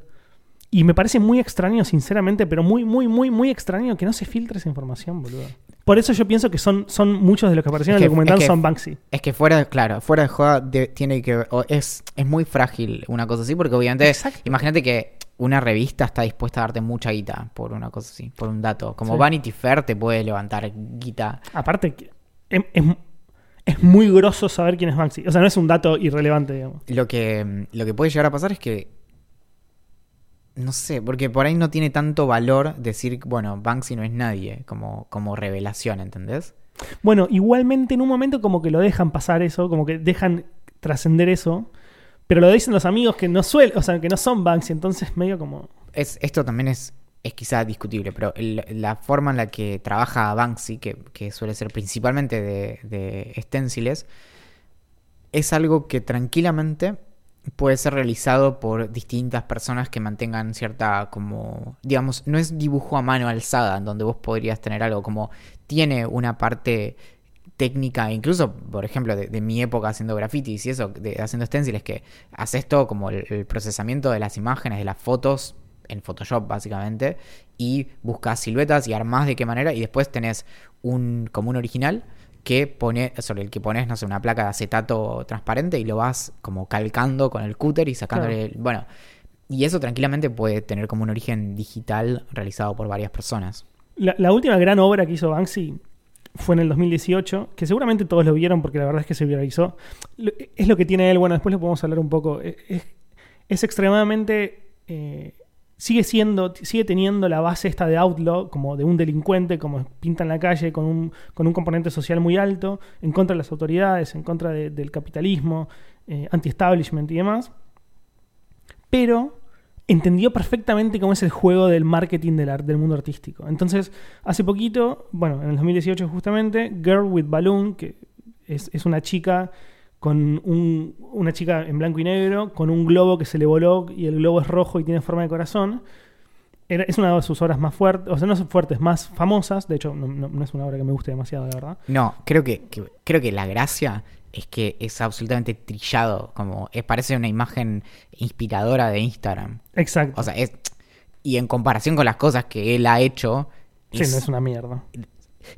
Y me parece muy extraño, sinceramente, pero muy, muy, muy, muy extraño que no se filtre esa información, boludo. Por eso yo pienso que son, son muchos de los que aparecieron Es en el documental es que- son Banksy. Es que fuera, de- claro, fuera de joda de- tiene que o es, es muy frágil una cosa así, porque obviamente, Exacto. imagínate que una revista está dispuesta a darte mucha guita por una cosa así, por un dato. Como Sí. Vanity Fair te puede levantar guita. Aparte, es, es- es muy grosso saber quién es Banksy. O sea, no es un dato irrelevante, digamos. Lo que, lo que puede llegar a pasar es que. No sé, porque por ahí no tiene tanto valor decir, bueno, Banksy no es nadie, como, como revelación, ¿entendés? Bueno, igualmente en un momento como que lo dejan pasar eso, como que dejan trascender eso, pero lo dicen los amigos que no suelen, o sea, que no son Banksy, entonces medio como... Es, esto también es, es quizá discutible, pero el- la forma en la que trabaja Banksy, que, que suele ser principalmente de, de esténciles, es algo que tranquilamente puede ser realizado por distintas personas que mantengan cierta como digamos no es dibujo a mano alzada en donde vos podrías tener algo como tiene una parte técnica incluso por ejemplo de, mi época haciendo grafitis y eso de, haciendo stenciles que haces todo como el, el procesamiento de las imágenes de las fotos en Photoshop básicamente y buscas siluetas y armás de qué manera y después tenés un como un original que pone, sobre el que pones, no sé, una placa de acetato transparente y lo vas como calcando con el cúter y sacándole. el- bueno, y eso tranquilamente puede tener como un origen digital realizado por varias personas. La, la última gran obra que hizo Banksy fue en el 2018, que seguramente todos lo vieron porque la verdad es que se viralizó. Es lo que tiene él, bueno, después lo podemos hablar un poco. Es, es- es extremadamente... eh, sigue siendo, sigue teniendo la base esta de outlaw, como de un delincuente, como pinta en la calle, con un, con un componente social muy alto, en contra de las autoridades, en contra de- del capitalismo, eh, anti-establishment y demás. Pero entendió perfectamente cómo es el juego del marketing del, del mundo artístico. Entonces, hace poquito, bueno, en el 2018 justamente, Girl with Balloon, que es, es una chica con un- una chica en blanco y negro, con un globo que se le voló y el globo es rojo y tiene forma de corazón. Era- es una de sus obras más fuertes, o sea, no son fuertes, más famosas. De hecho, no, no- no es una obra que me guste demasiado, la verdad. No, creo que, que- creo que la gracia es que es absolutamente trillado, como es, parece una imagen inspiradora de Instagram. Exacto. O sea, es y en comparación con las cosas que él ha hecho, sí, es- no es una mierda.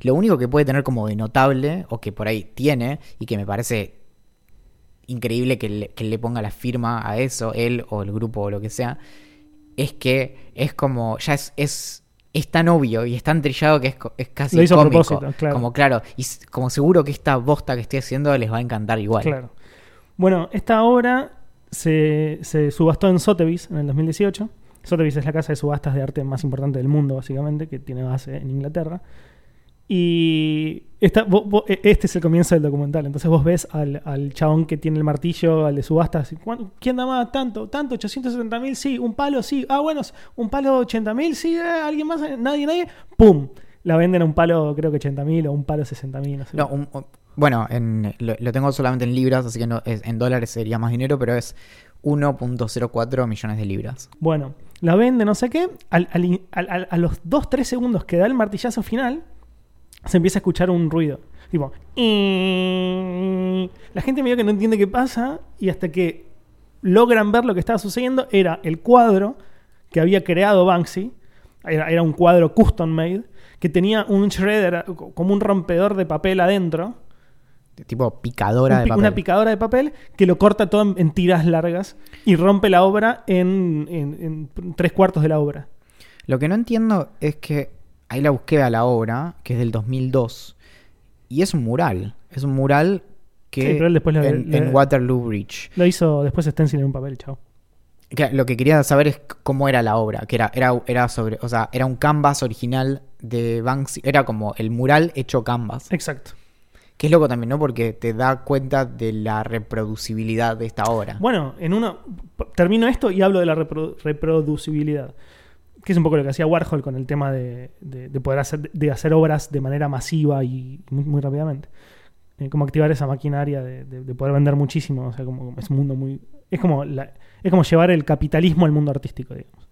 Lo único que puede tener como de notable, o que por ahí tiene, y que me parece increíble que le, que le ponga la firma a eso, él o el grupo o lo que sea, es que es como, ya es, es, es tan obvio y es tan trillado que es, es casi Lo hizo cómico. claro. Como claro, y como seguro que esta bosta que estoy haciendo les va a encantar igual. Claro. Bueno, esta obra se, se subastó en Sotheby's en el 2018. Sotheby's es la casa de subastas de arte más importante del mundo, básicamente, que tiene base en Inglaterra. Y esta- e- este es el comienzo del documental. Entonces vos ves al, al chabón que tiene el martillo, al de subastas. y, "¿Cuán- ¿Quién da más? ¿Tanto? ¿Tanto? ¿870 mil? Sí. ¿Un palo? Sí. Ah, bueno, un palo 80 mil? Sí. eh, ¿Alguien más? ¿Nadie? ¿Nadie? ¡Pum! La venden a un palo, creo que 80 mil o un palo 60 mil. No sé. No, un- un- bueno, en, lo, lo tengo solamente en libras, así que no, es- en dólares sería más dinero, pero es 1.04 millones de libras. Bueno, la vende, no sé qué. al- al in- al- al- a los 2-3 segundos que da el martillazo final, se empieza a escuchar un ruido. Tipo. La gente medio que no entiende qué pasa. Y hasta que logran ver lo que estaba sucediendo, era el cuadro que había creado Banksy. Era, era un cuadro custom made. Que tenía un shredder, como un rompedor de papel adentro. Tipo picadora Un de papel. Una picadora de papel que lo corta todo en, en tiras largas y rompe la obra en, en- en tres cuartos de la obra. Lo que no entiendo es que ahí la busqué a la obra, que es del 2002, y es un mural. Es un mural que Sí, pero él después lo- en, en Waterloo Bridge. Lo hizo después Stencil en un papel, chao. Que lo que quería saber es cómo era la obra, que era, era, era sobre, o sea, era un canvas original de Banksy, era como el mural hecho canvas. Exacto. Que es loco también, ¿no? Porque te da cuenta de la reproducibilidad de esta obra. Bueno, en uno. Termino esto y hablo de la reprodu- reproducibilidad. Que es un poco lo que hacía Warhol con el tema de, de- de poder hacer, de hacer obras de manera masiva y muy, muy rápidamente. Eh, como activar esa maquinaria de, de- de poder vender muchísimo. O sea, como es un mundo muy. Es como, la- es como llevar el capitalismo al mundo artístico, digamos.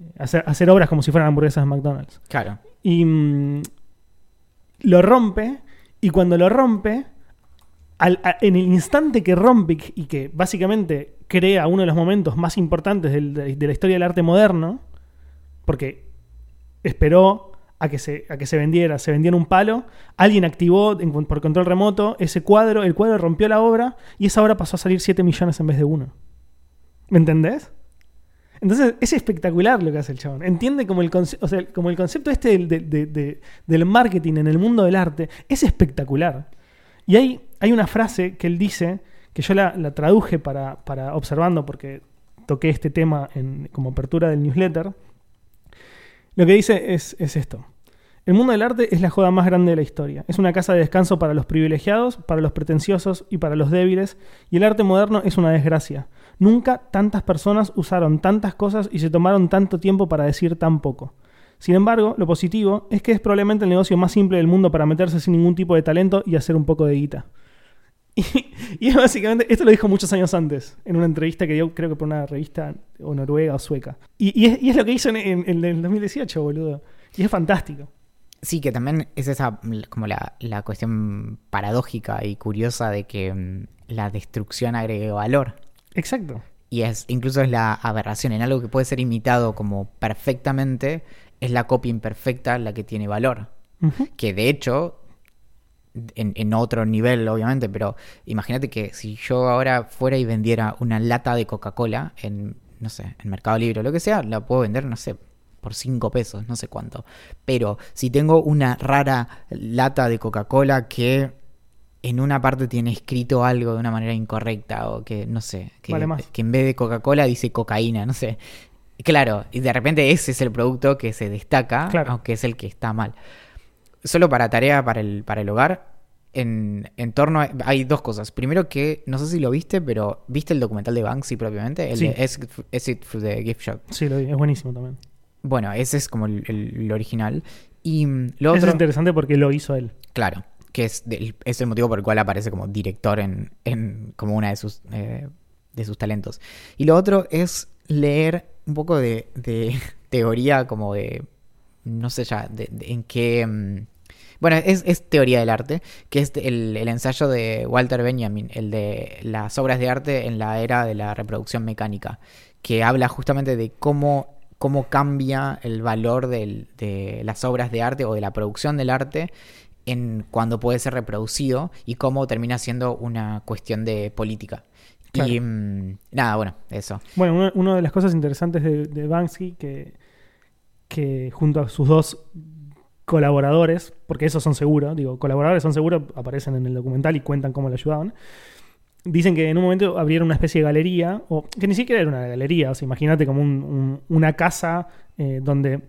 Eh, Hacer, hacer obras como si fueran hamburguesas de McDonald's. Claro. Y mm, lo rompe. Y cuando lo rompe, al- a- en el instante que rompe y que básicamente crea uno de los momentos más importantes del- de, de la historia del arte moderno, porque esperó a que se, a que se vendiera, se vendiera un palo, alguien activó en- por control remoto ese cuadro, el cuadro rompió la obra y esa obra pasó a salir 7 millones en vez de uno. ¿Me entendés? Entonces es espectacular lo que hace el chabón. Entiende como el, como el concepto este del, de- de- de- del marketing en el mundo del arte. Es espectacular. Y hay, hay una frase que él dice, que yo la, la traduje para, para observando, porque toqué este tema en, como apertura del newsletter. Lo que dice es, es esto. El mundo del arte es la joda más grande de la historia. Es una casa de descanso para los privilegiados, para los pretenciosos y para los débiles. Y el arte moderno es una desgracia. Nunca tantas personas usaron tantas cosas y se tomaron tanto tiempo para decir tan poco. Sin embargo, lo positivo es que es probablemente el negocio más simple del mundo para meterse sin ningún tipo de talento y hacer un poco de guita. Y, [LAUGHS] y es básicamente, esto lo dijo muchos años antes, en una entrevista que dio, creo que por una revista o noruega o sueca. Y, y es, y es lo que hizo en, en- en el 2018, boludo. Y es fantástico. Sí, que también es esa como la, la cuestión paradójica y curiosa de que mm, la destrucción agregue valor. Exacto. Y es incluso es la aberración en algo que puede ser imitado como perfectamente, es la copia imperfecta la que tiene valor. Que de hecho, en, en otro nivel obviamente, pero imagínate que si yo ahora fuera y vendiera una lata de Coca-Cola en, no sé, en Mercado Libre o lo que sea, la puedo vender, no sé, por 5 pesos, no sé cuánto. Pero si tengo una rara lata de Coca-Cola que en una parte tiene escrito algo de una manera incorrecta o que, no sé, que, Vale más. que en vez de Coca-Cola dice cocaína, no sé. Claro, y de repente ese es el producto que se destaca, Claro. aunque es el que está mal. Solo para tarea para el, para el hogar, en, en torno a- hay dos cosas. Primero que, no sé si lo viste, pero ¿viste el documental de Banksy propiamente? El Sí. de Exit, Exit through the Gift Shop. Sí, lo vi, es buenísimo también. Bueno, ese es como el, el- el original. Y mm, lo Eso otro, es interesante porque lo hizo él. claro, que es, del- es el motivo por el cual aparece como director en, en como una de sus, eh, de sus talentos. Y lo otro es leer un poco de, de [LAUGHS] teoría como de, no sé ya, de, de- en qué... mm, bueno, es, es teoría del arte, que es el, el ensayo de Walter Benjamin, el de las obras de arte en la era de la reproducción mecánica, que habla justamente de cómo, cómo cambia el valor del- de las obras de arte o de la producción del arte en cuando puede ser reproducido y cómo termina siendo una cuestión de política. Claro. Y mm, nada, bueno, eso. Bueno, una, una de las cosas interesantes de, de Banksy, que, que junto a sus dos colaboradores, porque esos son seguros, digo, colaboradores son seguros, aparecen en el documental y cuentan cómo le ayudaban, dicen que en un momento abrieron una especie de galería, o que ni siquiera era una galería, o sea, imagínate como un- un- una casa eh, donde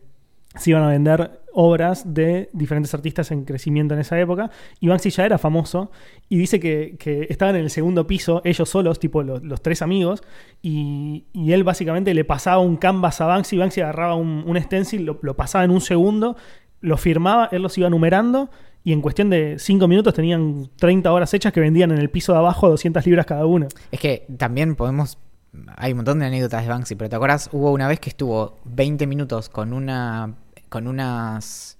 se iban a vender obras de diferentes artistas en crecimiento en esa época. Y Banksy ya era famoso y dice que, que estaban en el segundo piso, ellos solos, tipo los, tres amigos, y, y él básicamente le pasaba un canvas a Banksy, Banksy agarraba un, un stencil, lo, lo pasaba en un segundo, lo firmaba, él los iba numerando. Y en cuestión de cinco minutos tenían 30 horas hechas que vendían en el piso de abajo a 200 libras cada uno. Es que también podemos. Hay un montón de anécdotas de Banksy, pero ¿te acuerdas? Hubo una vez que estuvo 20 minutos con una. con unas.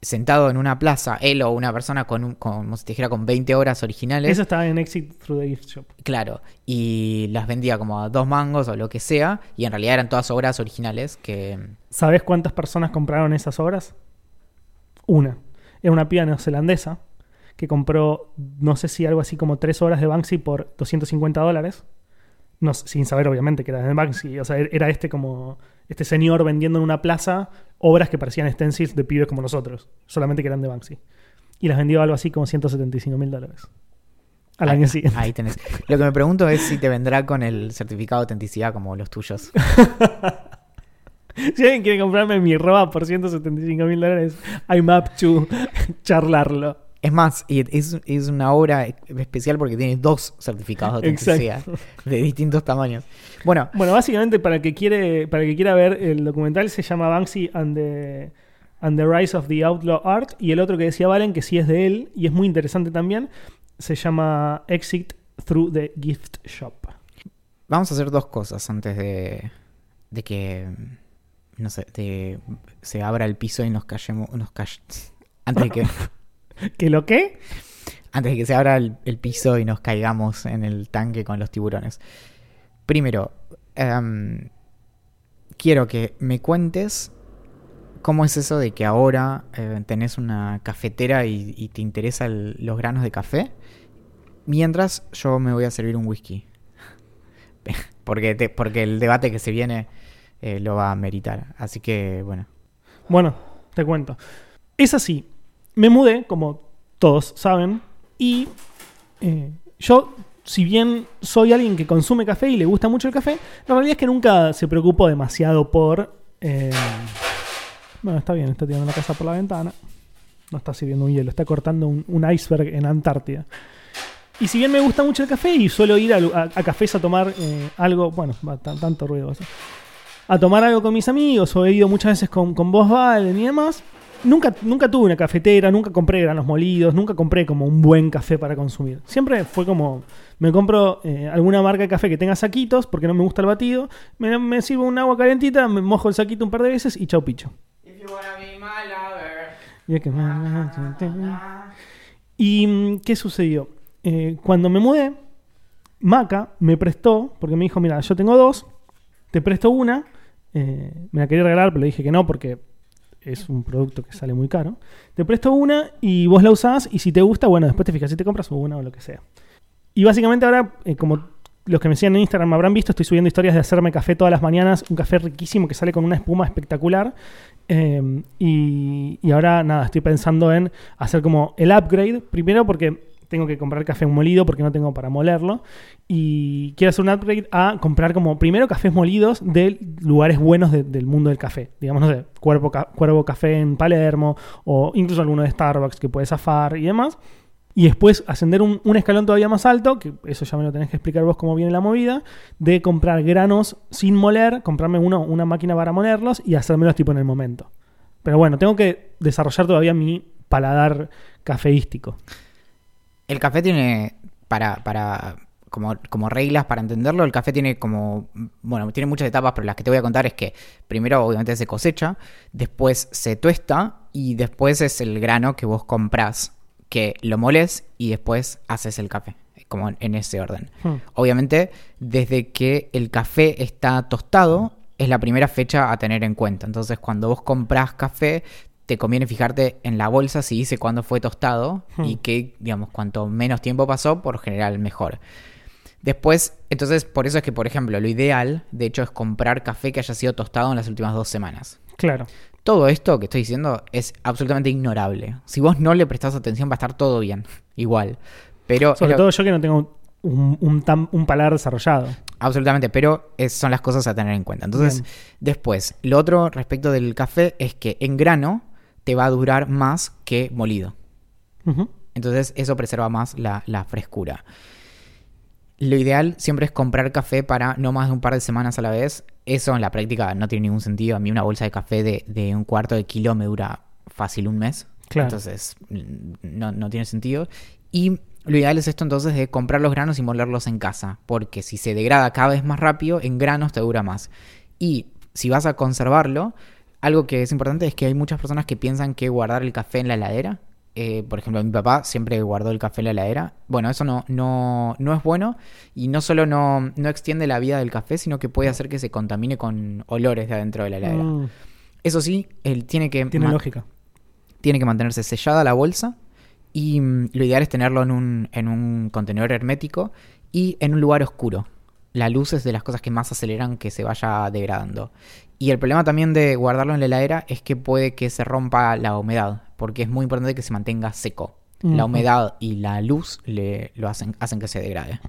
sentado en una plaza, él o una persona con, un, con- como si te dijera, con 20 horas originales. Eso estaba en Exit Through the Gift Shop. Claro, y las vendía como a dos mangos o lo que sea, y en realidad eran todas obras originales que. ¿Sabes cuántas personas compraron esas obras? Una. Era una piba neozelandesa que compró, no sé si algo así como tres obras de Banksy por 250 dólares. No, sin saber, obviamente, que era de Banksy. O sea, era este como. Este señor vendiendo en una plaza obras que parecían stencils de pibes como nosotros. Solamente que eran de Banksy. Y las vendió algo así como 175 mil dólares. Al ahí- año siguiente. Ahí tenés. Lo que me pregunto es si te vendrá con el certificado de autenticidad como los tuyos. [LAUGHS] Si alguien quiere comprarme mi ropa por 175 mil dólares, I'm up to [LAUGHS] charlarlo. Es más, es, es una obra especial porque tiene dos certificados de autenticidad de distintos tamaños. Bueno, Bueno, básicamente para el que quiere, para el que quiera ver el documental se llama Banksy and the, and the Rise of the Outlaw Art y el otro que decía Valen que sí es de él y es muy interesante también se llama Exit Through the Gift Shop. vamos a hacer dos cosas antes de, de que no sé, de- se abra el piso y nos callemos, nos call- [LAUGHS] antes de que [LAUGHS] ¿Que lo qué? antes de que se abra el, piso y nos caigamos en el tanque con los tiburones. Primero, em, quiero que me cuentes cómo es eso de que ahora eh, tenés una cafetera y, te interesan los granos de café, mientras yo me voy a servir un whisky. [LAUGHS] porque, porque el debate que se viene eh, lo va a meritar. Así que, bueno. Bueno, te cuento. Es así. Me mudé, como todos saben, y eh, yo, si bien soy alguien que consume café y le gusta mucho el café, la realidad es que nunca se preocupo demasiado por... eh, bueno, está bien, está tirando la casa por la ventana. No está sirviendo un hielo, está cortando un, iceberg en Antártida. Y si bien me gusta mucho el café y suelo ir a, cafés a tomar eh, algo, bueno, va, tan- tanto ruido. ser. A tomar algo con mis amigos o he ido muchas veces con, con vos, Valen y demás. Nunca, nunca tuve una cafetera, nunca compré granos molidos, nunca compré como un buen café para consumir. Siempre fue como, me compro eh, alguna marca de café que tenga saquitos, porque no me gusta el batido, me, me sirvo un agua calentita, me mojo el saquito un par de veces y chau picho. Y es que- ¿Y mm, qué sucedió? Eh, cuando me mudé, Maca me prestó, porque me dijo, mira, yo tengo dos, te presto una, eh, me la quería regalar, pero le dije que no porque es un producto que sale muy caro. Te presto una y vos la usás y si te gusta, bueno, después te fijas si te compras una o lo que sea. Y básicamente ahora, eh, como los que me siguen en Instagram me habrán visto, estoy subiendo historias de hacerme café todas las mañanas, un café riquísimo que sale con una espuma espectacular. Eh, y, y ahora nada, estoy pensando en hacer como el upgrade, primero porque tengo que comprar café molido porque no tengo para molerlo. Y quiero hacer un upgrade a comprar como primero cafés molidos de lugares buenos de- del mundo del café. Digamos, no sé, Cuervo, Cuervo Café en Palermo o incluso alguno de Starbucks que puede zafar y demás. Y después ascender un, un escalón todavía más alto, que eso ya me lo tenés que explicar vos cómo viene la movida, de comprar granos sin moler, comprarme uno, una máquina para molerlos y hacérmelos tipo en el momento. Pero bueno, tengo que desarrollar todavía mi paladar cafeístico. El café tiene, para, para como, como reglas para entenderlo, el café tiene como, bueno, tiene muchas etapas, pero las que te voy a contar es que primero obviamente se cosecha, después se tuesta y después es el grano que vos comprás, que lo moles y después haces el café, como en ese orden. Hmm. Obviamente, desde que el café está tostado, es la primera fecha a tener en cuenta. Entonces, cuando vos comprás café, te conviene fijarte en la bolsa si dice cuándo fue tostado Hmm. y que, digamos, cuanto menos tiempo pasó, por general mejor. Después, entonces, por eso es que, por ejemplo, lo ideal, de hecho, es comprar café que haya sido tostado en las últimas dos semanas. Claro. Todo esto que estoy diciendo es absolutamente ignorable. Si vos no le prestás atención, va a estar todo bien, [LAUGHS] igual. Pero Sobre lo- todo yo que no tengo un, un, tam- un paladar desarrollado. Absolutamente, pero es- son las cosas a tener en cuenta. Entonces, Bien. después, lo otro respecto del café es que en grano te va a durar más que molido. Entonces, eso preserva más la, la frescura. Lo ideal siempre es comprar café para no más de un par de semanas a la vez. Eso en la práctica no tiene ningún sentido. A mí una bolsa de café de, de un cuarto de kilo me dura fácil un mes. Claro. Entonces, mm, no, no tiene sentido. Y lo ideal es esto entonces de comprar los granos y molerlos en casa. Porque si se degrada cada vez más rápido, en granos te dura más. Y si vas a conservarlo, algo que es importante es que hay muchas personas que piensan que guardar el café en la heladera. eh, por ejemplo, mi papá siempre guardó el café en la heladera. Bueno, eso no, no, no es bueno. Y no solo no, no extiende la vida del café, sino que puede hacer que se contamine con olores de adentro de la heladera. Mm, Eso sí, él tiene que tiene lógica. tiene que mantenerse sellada la bolsa y mm, lo ideal es tenerlo en un, en un contenedor hermético y en un lugar oscuro. La luz es de las cosas que más aceleran que se vaya degradando. Y el problema también de guardarlo en la heladera es que puede que se rompa la humedad, porque es muy importante que se mantenga seco. La humedad y la luz le, lo hacen, hacen que se degrade.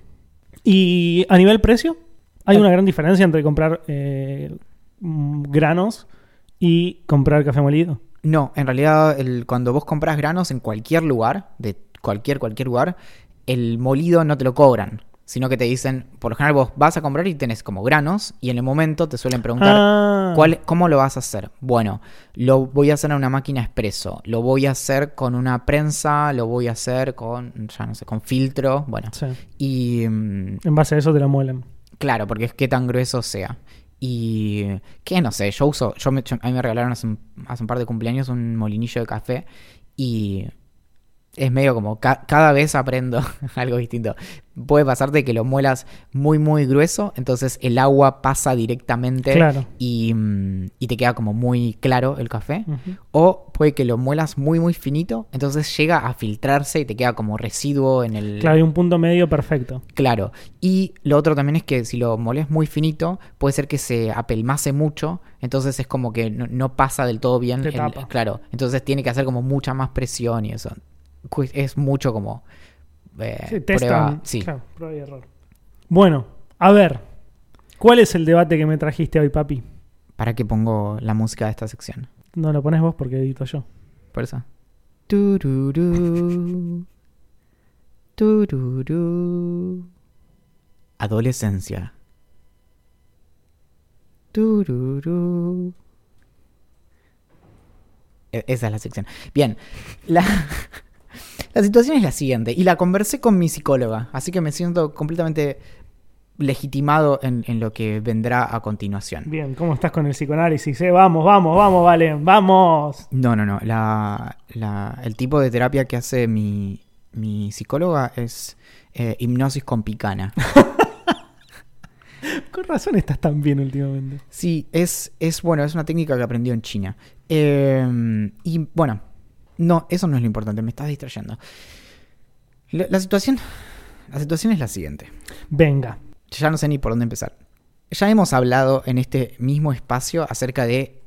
Y a nivel precio, hay Eh. una gran diferencia entre comprar eh, granos y comprar café molido. No, en realidad el- cuando vos compras granos en cualquier lugar, de cualquier, cualquier lugar, el molido no te lo cobran, sino que te dicen, por lo general vos vas a comprar y tenés como granos y en el momento te suelen preguntar, Ah, ¿cuál, ¿cómo lo vas a hacer? Bueno, lo voy a hacer en una máquina expreso, lo voy a hacer con una prensa, lo voy a hacer con, ya no sé, con filtro, bueno. sí. Y En base a eso te lo muelen. Claro, porque es que tan grueso sea. Y que no sé, yo uso, yo me, yo- a mí me regalaron hace un, hace un par de cumpleaños un molinillo de café y es medio como ca- cada vez aprendo [LAUGHS] algo distinto. Puede pasarte que lo muelas muy, muy grueso, entonces el agua pasa directamente Claro. y, mm, y te queda como muy claro el café. O puede que lo muelas muy, muy finito, entonces llega a filtrarse y te queda como residuo en el... Claro, hay un punto medio perfecto. Claro. Y lo otro también es que si lo moles muy finito, puede ser que se apelmace mucho. Entonces es como que no, no pasa del todo bien. Te el- tapa. claro. Entonces tiene que hacer como mucha más presión y eso. Es mucho como. eh, Sí, prueba. Sí. Claro, prueba y error. Bueno, a ver. ¿Cuál es el debate que me trajiste hoy, papi? ¿Para qué pongo la música de esta sección? No lo pones vos porque edito yo. Por eso. Tururú. Tururú. Adolescencia. Tururú. E- Esa es la sección. Bien, la, [LAUGHS] la situación es la siguiente, y la conversé con mi psicóloga, así que me siento completamente legitimado en, en lo que vendrá a continuación. Bien, ¿cómo estás con el psicoanálisis? eh? Vamos, vamos, vamos, Valen, vamos. No, no, no. La, la- el tipo de terapia que hace mi, mi psicóloga es eh, hipnosis con picana. [LAUGHS] Con razón estás tan bien últimamente. Sí, es, es bueno, es una técnica que aprendió en China. Eh, y bueno, no, eso no es lo importante, me estás distrayendo. La, la situación, la situación es la siguiente. Venga. Ya no sé ni por dónde empezar. Ya hemos hablado en este mismo espacio acerca de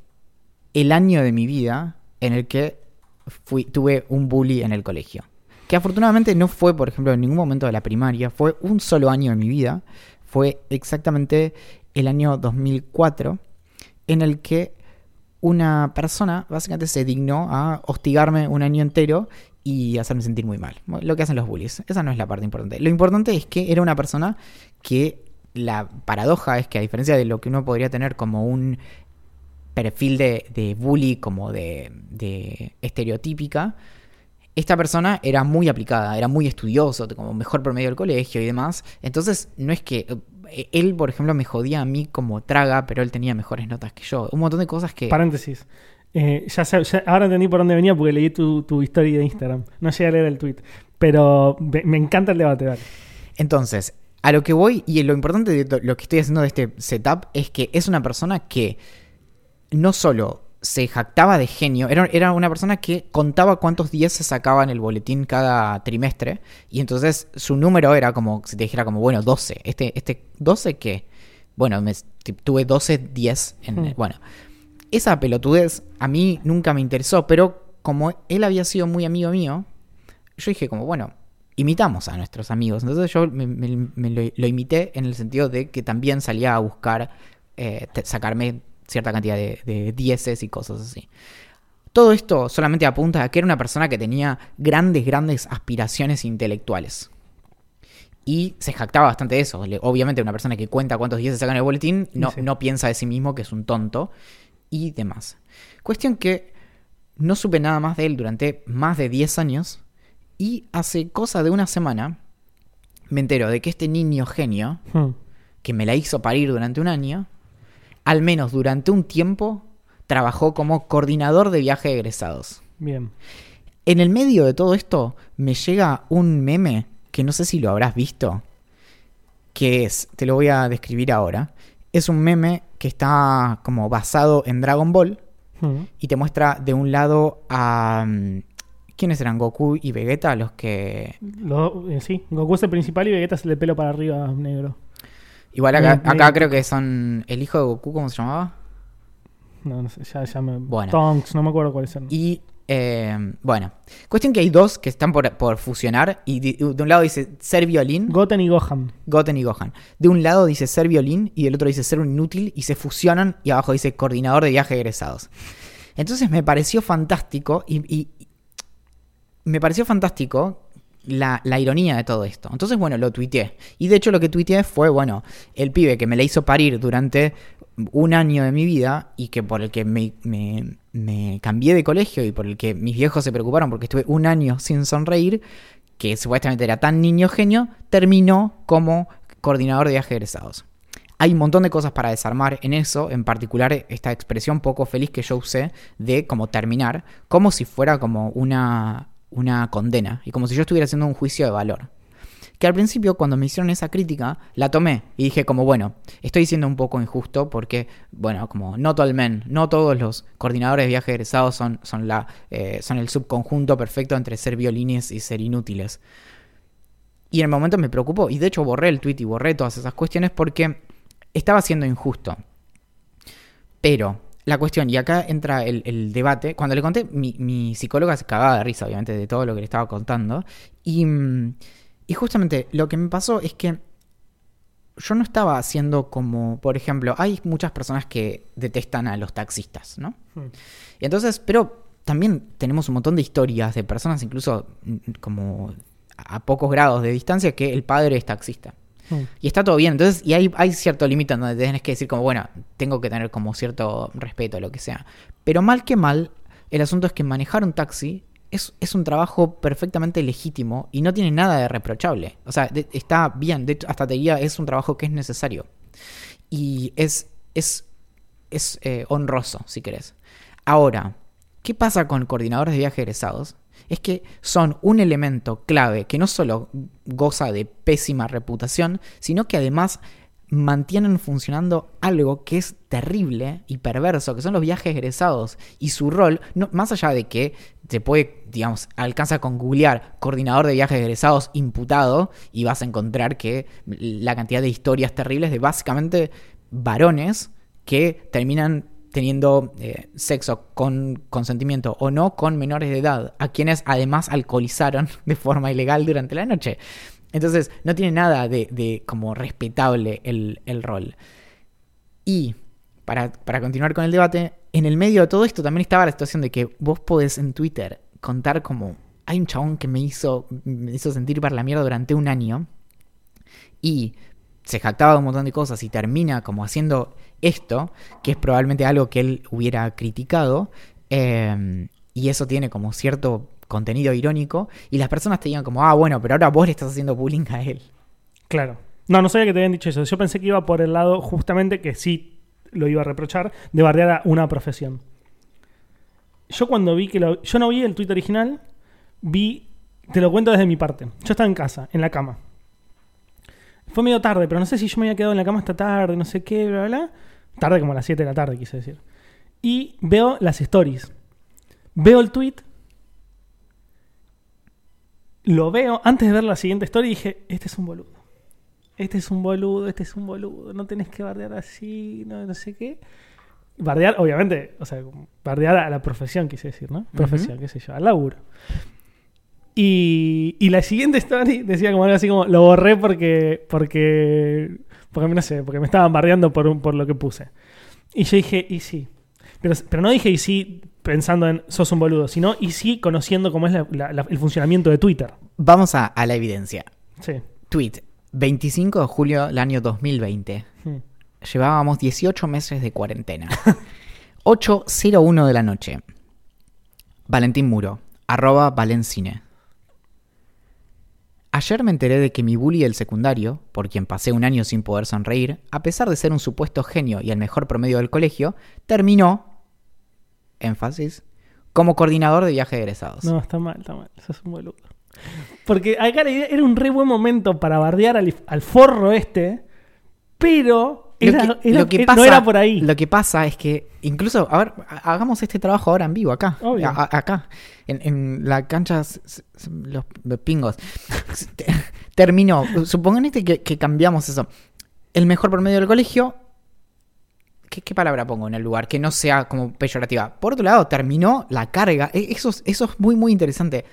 el año de mi vida en el que fui, tuve un bully en el colegio. Que afortunadamente no fue, por ejemplo, en ningún momento de la primaria, fue un solo año de mi vida. Fue exactamente el año 2004 en el que una persona básicamente se dignó a hostigarme un año entero y hacerme sentir muy mal. Lo que hacen los bullies. Esa no es la parte importante. Lo importante es que era una persona que la paradoja es que a diferencia de lo que uno podría tener como un perfil de, de bully, como de, de estereotípica, esta persona era muy aplicada, era muy estudioso, como mejor promedio del colegio y demás. Entonces, no es que él, por ejemplo, me jodía a mí como traga, pero él tenía mejores notas que yo. Un montón de cosas que... Paréntesis. Eh, ya, sé- ya- ahora entendí por dónde venía porque leí tu, tu historia de Instagram. No llegué a leer el tweet. Pero me, me encanta el debate, dale. Entonces, a lo que voy y lo importante de lo que estoy haciendo de este setup es que es una persona que no solo se jactaba de genio, era, era una persona que contaba cuántos días se sacaba en el boletín cada trimestre y entonces su número era como, si te dijera como, bueno, 12. Este, este 12 qué? Bueno, me- tuve 12 10 en... Hmm. Bueno, esa pelotudez a mí nunca me interesó, pero como él había sido muy amigo mío, yo dije como, bueno, imitamos a nuestros amigos. Entonces yo me, me- me lo, lo imité en el sentido de que también salía a buscar eh, sacarme cierta cantidad de, de dieces y cosas así. Todo esto solamente apunta a que era una persona que tenía grandes, grandes aspiraciones intelectuales. Y se jactaba bastante de eso. Obviamente una persona que cuenta cuántos días se sacan en el boletín no, Sí. no piensa de sí mismo que es un tonto y demás. Cuestión que no supe nada más de él durante más de 10 años y hace cosa de una semana me entero de que este niño genio, Hmm. que me la hizo parir durante un año, al menos durante un tiempo trabajó como coordinador de viaje de egresados. Bien. En el medio de todo esto me llega un meme que no sé si lo habrás visto, que es, te lo voy a describir ahora, es un meme que está como basado en Dragon Ball Hmm. y te muestra de un lado a... mm, ¿Quiénes eran? Goku y Vegeta, los que... Lo- eh, sí, Goku es el principal y Vegeta es el de pelo para arriba negro. Igual acá, creo que son el hijo de Goku, ¿cómo se llamaba? No, no sé, ya, ya me. Bueno. Tonks, no me acuerdo cuáles eran. Y eh, bueno, cuestión que hay dos que están por, por fusionar y de, de un lado dice ser violín, Goten y Gohan. Goten y Gohan. De un lado dice ser violín y del otro dice ser un inútil y se fusionan y abajo dice coordinador de viaje egresados. Entonces me pareció fantástico y me pareció fantástico la, ironía de todo esto. Entonces, bueno, lo tuiteé. Y de hecho lo que tuiteé fue, bueno, el pibe que me la hizo parir durante un año de mi vida y que por el que me, me- me cambié de colegio y por el que mis viejos se preocuparon porque estuve un año sin sonreír, que supuestamente era tan niño genio, terminó como coordinador de viaje de egresados. Hay un montón de cosas para desarmar en eso, en particular esta expresión poco feliz que yo usé de como terminar, como si fuera como una una condena y como si yo estuviera haciendo un juicio de valor. Que al principio cuando me hicieron esa crítica la tomé y dije como bueno, estoy siendo un poco injusto porque bueno, como no todo el men, no todos los coordinadores de viaje egresados son, son, la, eh, son el subconjunto perfecto entre ser violines y ser inútiles. Y en el momento me preocupó y de hecho borré el tweet y borré todas esas cuestiones porque estaba siendo injusto. Pero la cuestión, y acá entra el, debate, cuando le conté, mi, psicóloga se cagaba de risa, obviamente, de todo lo que le estaba contando. Y, y justamente lo que me pasó es que yo no estaba haciendo como, por ejemplo, hay muchas personas que detestan a los taxistas, ¿no? Hmm. Y entonces, pero también tenemos un montón de historias de personas, incluso mm, como a pocos grados de distancia, que el padre es taxista. Y está todo bien. Entonces, y hay, hay cierto límite donde tienes que decir como, bueno, tengo que tener como cierto respeto a lo que sea. Pero mal que mal, el asunto es que manejar un taxi es, es un trabajo perfectamente legítimo y no tiene nada de reprochable. O sea, está bien. De hasta te diría, es un trabajo que es necesario. Y es, es, es eh, honroso, si querés. Ahora, ¿qué pasa con coordinadores de viaje egresados? Es que son un elemento clave que no solo goza de pésima reputación, sino que además mantienen funcionando algo que es terrible y perverso, que son los viajes egresados. Y su rol, no, más allá de que te puede, digamos, alcanza con googlear coordinador de viajes egresados imputado y vas a encontrar que la cantidad de historias terribles de básicamente varones que terminan teniendo eh, sexo con consentimiento o no con menores de edad, a quienes además alcoholizaron [LAUGHS] de forma ilegal durante la noche. Entonces, no tiene nada de, como respetable el, rol. Y, para, para, continuar con el debate, en el medio de todo esto también estaba la situación de que vos podés en Twitter contar como, hay un chabón que me hizo, me hizo sentir para la mierda durante un año y se jactaba de un montón de cosas y termina como haciendo esto, que es probablemente algo que él hubiera criticado, em, y eso tiene como cierto contenido irónico, y las personas te digan como, ah, bueno, pero ahora vos le estás haciendo bullying a él. Claro. No, no sabía que te habían dicho eso. Yo pensé que iba por el lado justamente que sí lo iba a reprochar, de bardear a una profesión. Yo cuando vi que lo... Yo no vi el tweet original, vi... Te lo cuento desde mi parte. Yo estaba en casa, en la cama. Fue medio tarde, pero no sé si yo me había quedado en la cama esta tarde, no sé qué, bla, bla. Tarde como a las 7 de la tarde, quise decir. Y veo las stories. Veo el tweet. Lo veo. Antes de ver la siguiente story dije, este es un boludo. Este es un boludo, este es un boludo. No tenés que bardear así, no, no sé qué. Bardear, obviamente, o sea, bardear a la profesión, quise decir, ¿no? Profesión, qué sé yo, al laburo. Y, y la siguiente story decía como algo así como, lo borré porque, porque, porque no sé, porque me estaban bardeando por, por lo que puse. Y yo dije, y sí. Pero, pero no dije y sí pensando en sos un boludo, sino y sí conociendo cómo es el funcionamiento de Twitter. Vamos a, a, la evidencia. Sí. Tweet, 25 de julio del año 2020. Hmm. Llevábamos 18 meses de cuarentena. [LAUGHS] 8.01 de la noche. Valentín Muro, arroba Valencine. Ayer me enteré de que mi bully del secundario, por quien pasé un año sin poder sonreír, a pesar de ser un supuesto genio y el mejor promedio del colegio, terminó, énfasis, como coordinador de viaje de egresados. No, está mal, está mal, eso es un boludo. Porque acá era un re buen momento para bardear al, al forro este, pero lo que, pasa, no era por ahí. Lo que pasa es que, incluso, a ver, hagamos este trabajo ahora en vivo, acá. acá, en, la cancha, los, pingos. [LAUGHS] Terminó. Supongan este que, cambiamos eso. El mejor promedio del colegio. ¿Qué, palabra pongo en el lugar? Que no sea como peyorativa. Por otro lado, terminó la carga. E, eso, eso es muy, muy interesante.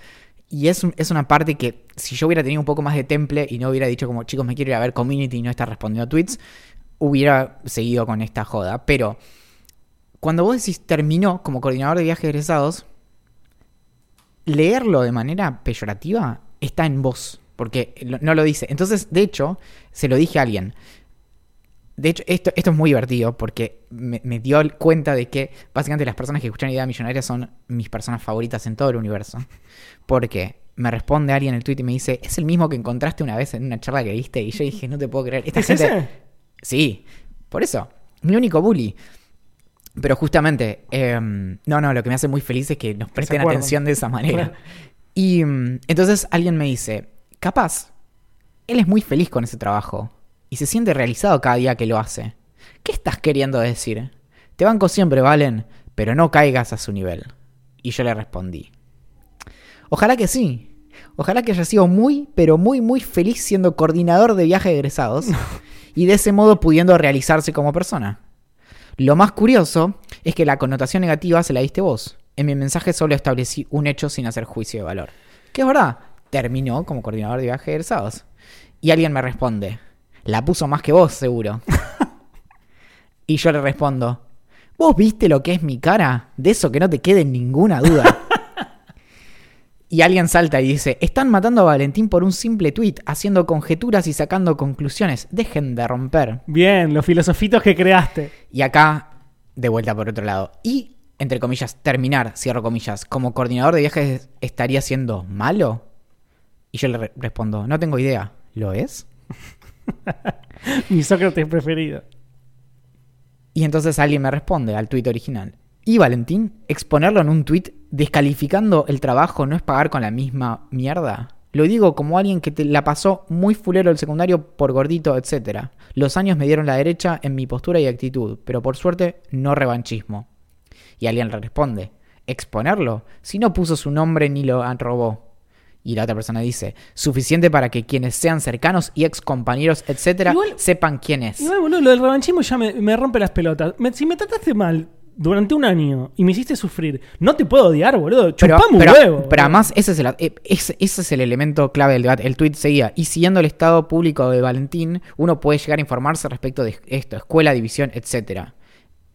Y es, es, una parte que si yo hubiera tenido un poco más de temple y no hubiera dicho como chicos me quiero ir a ver community y no estar respondiendo a tweets, hubiera seguido con esta joda. Pero cuando vos decís terminó como coordinador de viajes egresados, leerlo de manera peyorativa está en vos, porque no lo dice. Entonces, de hecho, se lo dije a alguien. De hecho, esto, esto es muy divertido porque me, dio cuenta de que básicamente las personas que escuchan Idea Millonaria son mis personas favoritas en todo el universo. Porque me responde alguien en el tweet y me dice, es el mismo que encontraste una vez en una charla que viste. Y yo dije, no te puedo creer. Esta gente, Sí, por eso. Mi único bully. Pero justamente, em, no, no, lo que me hace muy feliz es que nos presten atención de esa manera. Y mm, entonces alguien me dice, capaz, él es muy feliz con ese trabajo y se siente realizado cada día que lo hace. ¿Qué estás queriendo decir? Te banco siempre, Valen, pero no caigas a su nivel. Y yo le respondí, ojalá que sí. Ojalá que haya sido muy, pero muy, muy feliz siendo coordinador de viajes egresados [LAUGHS] y de ese modo pudiendo realizarse como persona. Lo más curioso es que la connotación negativa se la diste vos. En mi mensaje solo establecí un hecho sin hacer juicio de valor. Que es verdad, terminó como coordinador de viajes egresados. Y alguien me responde, la puso más que vos, seguro. [LAUGHS] y yo le respondo, ¿vos viste lo que es mi cara? De eso que no te quede ninguna duda. [LAUGHS] y alguien salta y dice, están matando a Valentín por un simple tuit, haciendo conjeturas y sacando conclusiones. Dejen de romper. Bien, los filosofitos que creaste. Y acá, de vuelta por otro lado. Y, entre comillas, terminar, cierro comillas, como coordinador de viajes estaría siendo malo. Y yo le re- respondo, no tengo idea. ¿Lo es? [LAUGHS] Mi Sócrates preferido. Y entonces alguien me responde al tuit original. Y Valentín, exponerlo en un tuit descalificando el trabajo no es pagar con la misma mierda. Lo digo como alguien que te la pasó muy fulero el secundario por gordito, etc. Los años me dieron la derecha en mi postura y actitud, pero por suerte no revanchismo. Y alguien le responde, ¿exponerlo? Si no puso su nombre ni lo robó. Y la otra persona dice, suficiente para que quienes sean cercanos y ex compañeros, etc., Igual- sepan quién es. Igual, boludo, lo del revanchismo ya me, me rompe las pelotas. Me- si me trataste mal durante un año y me hiciste sufrir, no te puedo odiar, boludo. Pero, Chupame un pero- huevo. pero boludo. además, ese es, el, eh, ese, ese es el elemento clave del debate. El tweet seguía, y siguiendo el estado público de Valentín, uno puede llegar a informarse respecto de esto, escuela, división, etcétera.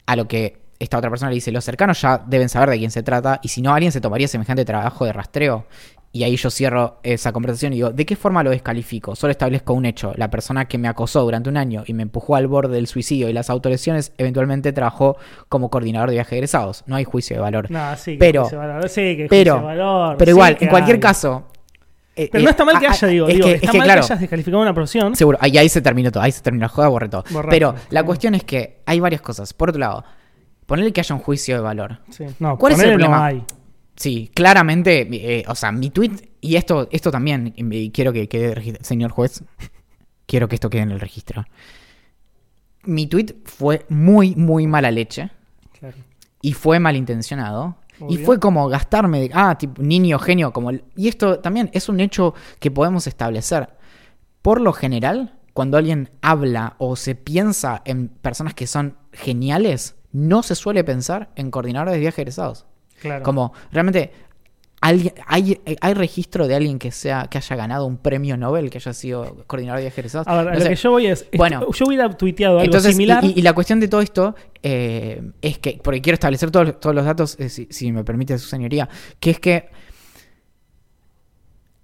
A lo que esta otra persona le dice, los cercanos ya deben saber de quién se trata, y si no, alguien se tomaría semejante trabajo de rastreo. Y ahí yo cierro esa conversación y digo, ¿de qué forma lo descalifico? Solo establezco un hecho. La persona que me acosó durante un año y me empujó al borde del suicidio y las autolesiones, eventualmente trabajó como coordinador de viajes egresados. No hay juicio de valor. No, sí, que pero- juicio de valor, sí, que pero, juicio de valor, pero igual, en cualquier hay. caso. eh, Pero eh, no está mal que ah, haya, ah, digo. es digo, que, está es que, mal claro, que hayas descalificado una profesión. seguro, ahí, ahí se terminó todo, ahí se terminó la joda, borré todo. Pero la cuestión es que hay varias cosas. Por otro lado, ponerle que haya un juicio de valor. Sí. No, ¿Cuál es el ponele no problema? hay. Sí, claramente, eh, o sea, mi tweet, y esto, esto también, y quiero que quede, señor juez, [LAUGHS] quiero que esto quede en el registro. Mi tweet fue muy, muy mala leche Claro. y fue malintencionado. Y fue como gastarme de, ah, tipo, niño, genio, como... el- Y esto también es un hecho que podemos establecer. Por lo general, cuando alguien habla o se piensa en personas que son geniales, no se suele pensar en coordinadores de viajes egresados. Claro. Como, realmente, hay, hay registro de alguien que sea que haya ganado un premio Nobel, que haya sido coordinador de egresados. A ver, No lo sé. que yo voy es. Bueno. yo hubiera tuiteado algo Entonces, similar. y- y la cuestión de todo esto eh, es que, porque quiero establecer todos, todos los datos, eh, si, si me permite su señoría, que es que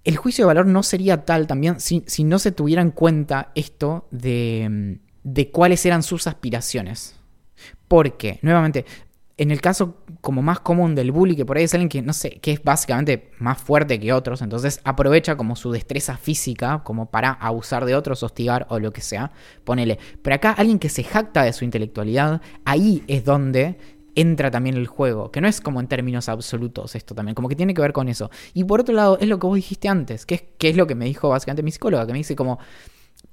el juicio de valor no sería tal también si, si no se tuviera en cuenta esto de, de cuáles eran sus aspiraciones. Porque, nuevamente, en el caso como más común del bully, que por ahí es alguien que, no sé, que es básicamente más fuerte que otros, entonces aprovecha como su destreza física como para abusar de otros, hostigar o lo que sea, ponele. Pero acá alguien que se jacta de su intelectualidad, ahí es donde entra también el juego, que no es como en términos absolutos esto también, como que tiene que ver con eso. Y por otro lado, es lo que vos dijiste antes, que es, que es lo que me dijo básicamente mi psicóloga, que me dice como,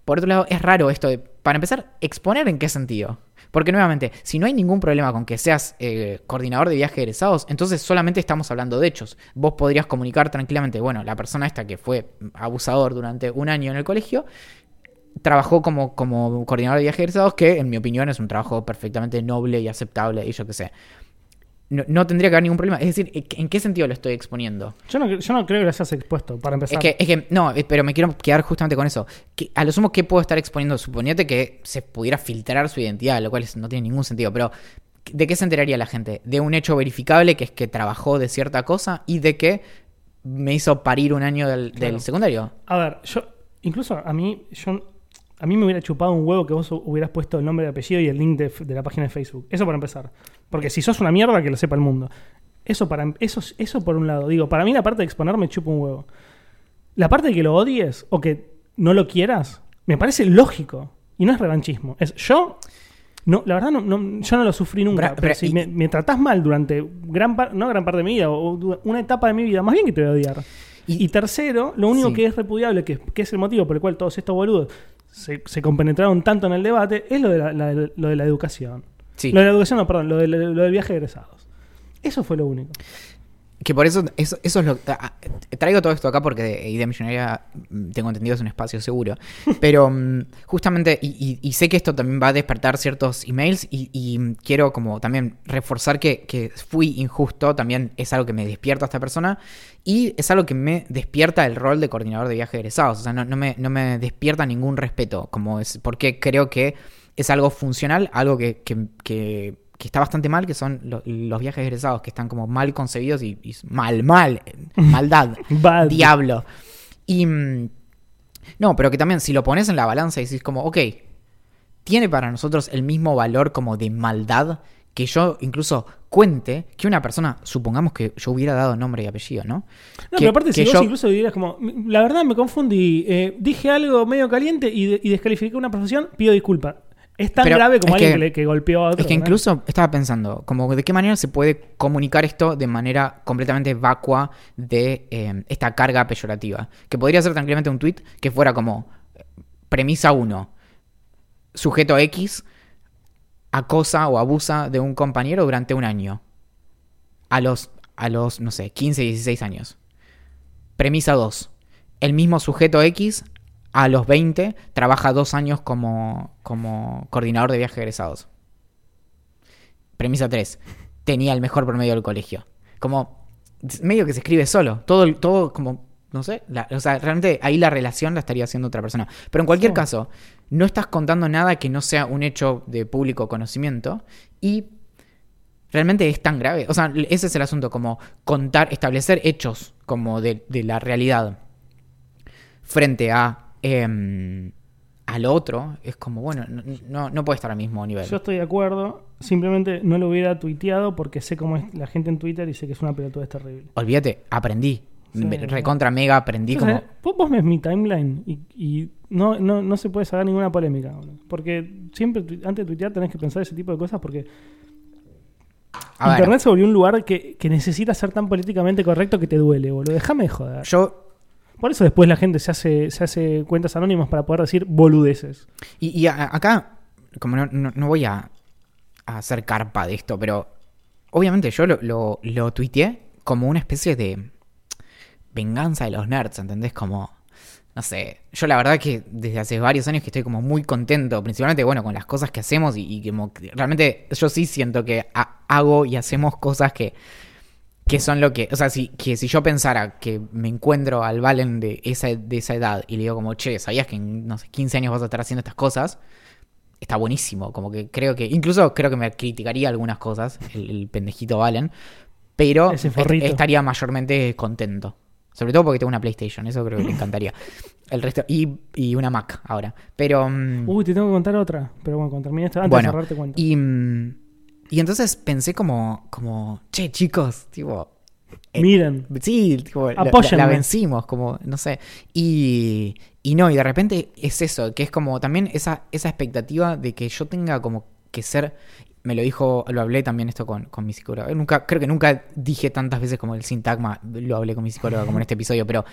por otro lado, es raro esto de, para empezar, exponer en qué sentido. Porque nuevamente, si no hay ningún problema con que seas eh, coordinador de viajes egresados, entonces solamente estamos hablando de hechos. Vos podrías comunicar tranquilamente, bueno, la persona esta que fue abusador durante un año en el colegio, trabajó como, coordinador de viajes egresados, que en mi opinión es un trabajo perfectamente noble y aceptable y yo qué sé. No, no tendría que haber ningún problema. Es decir, ¿en qué sentido lo estoy exponiendo? Yo, no, yo no creo que lo hayas expuesto, para empezar. Es que, es que, no, eh, pero me quiero quedar justamente con eso. Que a lo sumo, ¿qué puedo estar exponiendo? Suponete que se pudiera filtrar su identidad, lo cual no tiene ningún sentido. Pero, ¿de qué se enteraría la gente? De un hecho verificable que es que trabajó de cierta cosa y de que me hizo parir un año del, del secundario. A ver, yo. Incluso a mí. Yo, a mí me hubiera chupado un huevo que vos hubieras puesto el nombre y apellido y el link de, de la página de Facebook. Eso para empezar. Porque si sos una mierda, que lo sepa el mundo. Eso, para, eso, eso por un lado. Digo, para mí la parte de exponer me chupa un huevo. La parte de que lo odies o que no lo quieras, me parece lógico. Y no es revanchismo. Es yo. No, la verdad, no, no- yo no lo sufrí nunca. Bra- pero pero si y- me, me tratás mal durante gran parte, no gran parte de mi vida, o una etapa de mi vida, más bien que te voy a odiar. Y, Y- tercero, lo único Sí. que es repudiable, que, que es el motivo por el cual todos estos boludos se, se compenetraron tanto en el debate, es lo de la, la- lo de la educación. Sí. Lo de la educación, no, perdón, lo, de- lo del viaje de egresados. Eso fue lo único. Que por eso, eso, eso es lo ah, Traigo todo esto acá porque de Idea Millonaria, mm, tengo entendido, es un espacio seguro. [LAUGHS] Pero mm, justamente, y, y- y sé que esto también va a despertar ciertos emails y, y, mm, quiero como también reforzar que, que fui injusto, también es algo que me despierta a esta persona y es algo que me despierta el rol de coordinador de viaje de egresados. O sea, no, no me, no me despierta ningún respeto, como es, porque creo que es algo funcional, algo que, que- que- que está bastante mal, que son lo- los viajes egresados, que están como mal concebidos y, y mal, mal, [LAUGHS] maldad, diablo. Y... mm, No, pero que también si lo pones en la balanza y decís como, ok, tiene para nosotros el mismo valor como de maldad que yo incluso cuente que una persona, supongamos que yo hubiera dado nombre y apellido, ¿no? No, Que- pero aparte, que si vos yo- incluso dirías como, la verdad me confundí, eh, dije algo medio caliente y, de- y descalifiqué una profesión, pido disculpas. Es tan Pero grave como alguien que- que, le- que golpeó a otro. Es que incluso estaba pensando, como de qué manera se puede comunicar esto de manera completamente vacua de eh, esta carga peyorativa. Que podría ser tranquilamente un tweet que fuera como premisa 1, sujeto X acosa o abusa de un compañero durante un año. A los, a los, no sé, 15, 16 años. Premisa 2. El mismo sujeto X a los 20 trabaja dos años como, como coordinador de viajes egresados. Premisa 3. Tenía el mejor promedio del colegio. Como medio que se escribe solo. Todo, todo como, no sé. la- o sea, realmente ahí la relación la estaría haciendo otra persona. Pero en cualquier Sí. caso, no estás contando nada que no sea un hecho de público conocimiento. Y realmente es tan grave. O sea, ese es el asunto, como contar, establecer hechos como de, de la realidad frente a em, al otro, es como, bueno, no, no, no puede estar al mismo nivel. Yo estoy de acuerdo, simplemente no lo hubiera tuiteado porque sé cómo es la gente en Twitter y sé que es una pelotudez terrible. Olvídate, aprendí. Sí, recontra mega aprendí O como... sea, vos, vos ves mi timeline y, y no, no, no se puede sacar ninguna polémica. Porque siempre antes de tuitear tenés que pensar ese tipo de cosas porque A ver, Internet se volvió un lugar que, que necesita ser tan políticamente correcto que te duele, boludo. Déjame de joder. yo... Por eso después la gente se hace, se hace cuentas anónimas para poder decir boludeces. Y, acá, como no, no- voy a, a hacer carpa de esto, pero obviamente yo lo, lo, lo tuiteé como una especie de venganza de los nerds, ¿entendés? Como, no sé, yo la verdad que desde hace varios años que estoy como muy contento, principalmente, bueno, con las cosas que hacemos y, y que realmente yo sí siento que ha- hago y hacemos cosas que, que son lo que, o sea, si, que si yo pensara que me encuentro al Valen de esa, de esa edad y le digo como, che, ¿sabías que en, no sé, 15 años vas a estar haciendo estas cosas? Está buenísimo, como que creo que, incluso creo que me criticaría algunas cosas, el, el pendejito Valen, pero est- estaría mayormente contento. Sobre todo porque tengo una PlayStation, eso creo que le encantaría. El resto, y, y una Mac ahora. Pero... mm, Uy, te tengo que contar otra. Pero bueno, cuando termine esto, antes bueno, de cerrar te cuento. y, mm, y entonces pensé como, como, che, chicos, tipo, eh, Miren, Sí, tipo, la- la, vencimos, como, no sé. Y, y no, y de repente es eso, que es como también esa, esa expectativa de que yo tenga como que ser. Me lo dijo, lo hablé también esto con, con mi psicóloga. Nunca, creo que nunca dije tantas veces como el sintagma, lo hablé con mi psicóloga como en este episodio, pero,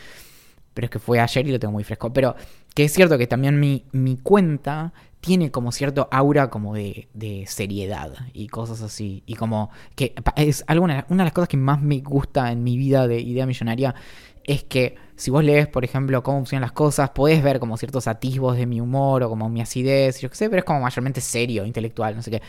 pero es que fue ayer y lo tengo muy fresco. Pero que es cierto que también mi, mi cuenta tiene como cierto aura como de, de seriedad y cosas así. Y como que es alguna, una de las cosas que más me gusta en mi vida de idea millonaria es que si vos lees, por ejemplo, cómo funcionan las cosas, podés ver como ciertos atisbos de mi humor o como mi acidez, yo qué sé, pero es como mayormente serio, intelectual, no sé qué.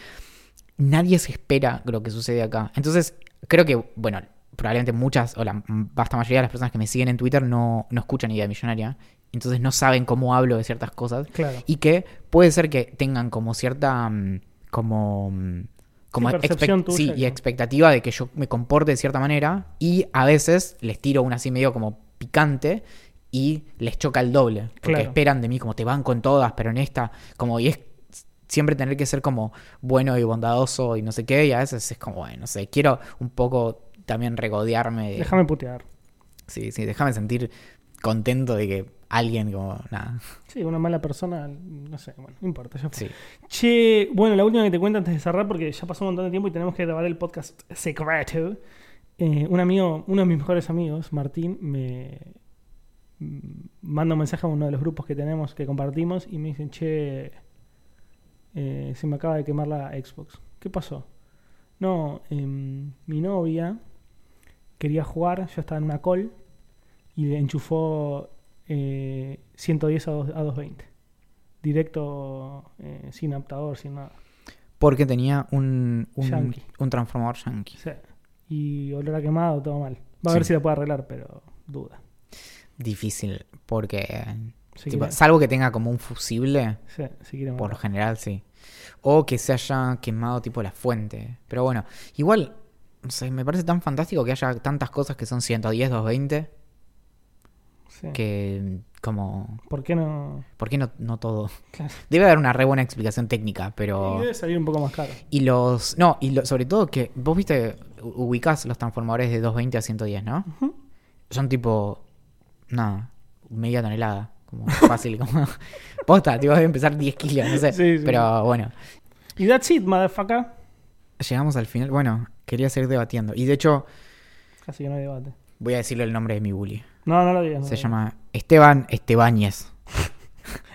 Nadie se espera lo que sucede acá. Entonces, creo que, bueno, probablemente muchas o la vasta mayoría de las personas que me siguen en Twitter no, no escuchan idea millonaria. Entonces no saben cómo hablo de ciertas cosas. claro. Y que puede ser que tengan como cierta. mm, como. mm, como Sí, percepción expect- tuya, sí, y expectativa de que yo me comporte de cierta manera. Y a veces les tiro una así medio como picante. Y les choca el doble. Porque Claro. esperan de mí como te banco en todas, pero en esta. Como. Y es siempre tener que ser como bueno y bondadoso y no sé qué. Y a veces es como, bueno, no sé. Quiero un poco también regodearme. de- Déjame putear. Sí, sí, déjame sentir contento de que alguien como. Nada. Sí, una mala persona, no sé, bueno, no importa, ya fue. Sí. Che, bueno, la última que te cuento antes de cerrar, porque ya pasó un montón de tiempo y tenemos que grabar el podcast secreto. eh, un amigo, uno de mis mejores amigos, Martín, me mm, manda un mensaje a uno de los grupos que tenemos, que compartimos, y me dicen, che, eh, se me acaba de quemar la Xbox. ¿Qué pasó? No, em, mi novia quería jugar, yo estaba en una call, y le enchufó eh, 110 a, dos- a 220. Directo, eh, sin adaptador, sin nada. Porque tenía un, un, Yankee. un transformador yankee. Sí. Y olor a quemado, todo mal. Va a ver si la puede arreglar, pero duda. Difícil, porque Si tipo, quiere- salvo que tenga como un fusible, sí, si por lo general sí. O que se haya quemado tipo la fuente. Pero bueno, igual, no sé, me parece tan fantástico que haya tantas cosas que son 110, 220, Sí. que como... ¿Por qué no? ¿Por qué no, no todo? Claro. [LAUGHS] Debe haber una re buena explicación técnica, Y pero... debe salir un poco más caro. Y los... No, y lo- sobre todo que vos viste, ubicás los transformadores de 220 a 110, ¿no? Son tipo... Nada, media tonelada. Como fácil, [LAUGHS] como... Posta, tipo debe empezar 10 kilos, no sé. Sí, sí. Pero bueno, Y that's it, motherfucker. llegamos al final. Bueno, quería seguir debatiendo. Y de hecho, Casi que no hay debate. voy a decirle el nombre de mi bully. No, no lo digas. no Se lo llama Esteban Estebáñez. [LAUGHS]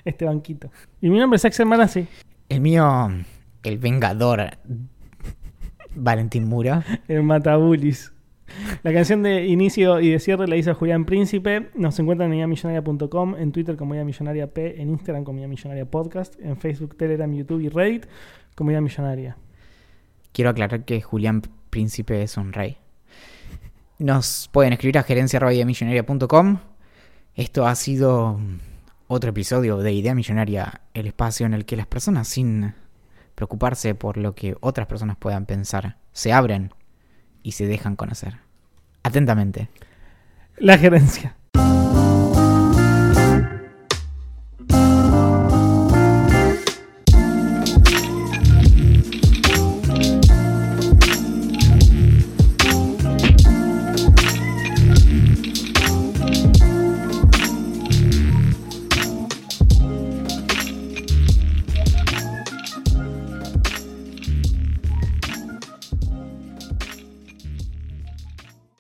Este banquito. Y mi nombre es Axel Manassi. El mío, el vengador Valentín Mura. El Matabulis. La canción de inicio y de cierre la hizo Julián Príncipe. Nos encuentran en idamillonaria.com, en Twitter como Millonaria P, en Instagram como Millonaria Podcast, en Facebook, Telegram, YouTube y Reddit como Idea Millonaria. Quiero aclarar que Julián Príncipe es un rey. Nos pueden escribir a gerencia.ideamillonaria.com. Esto ha sido otro episodio de Idea Millonaria, el espacio en el que las personas, sin preocuparse por lo que otras personas puedan pensar, se abren y se dejan conocer. Atentamente. La gerencia.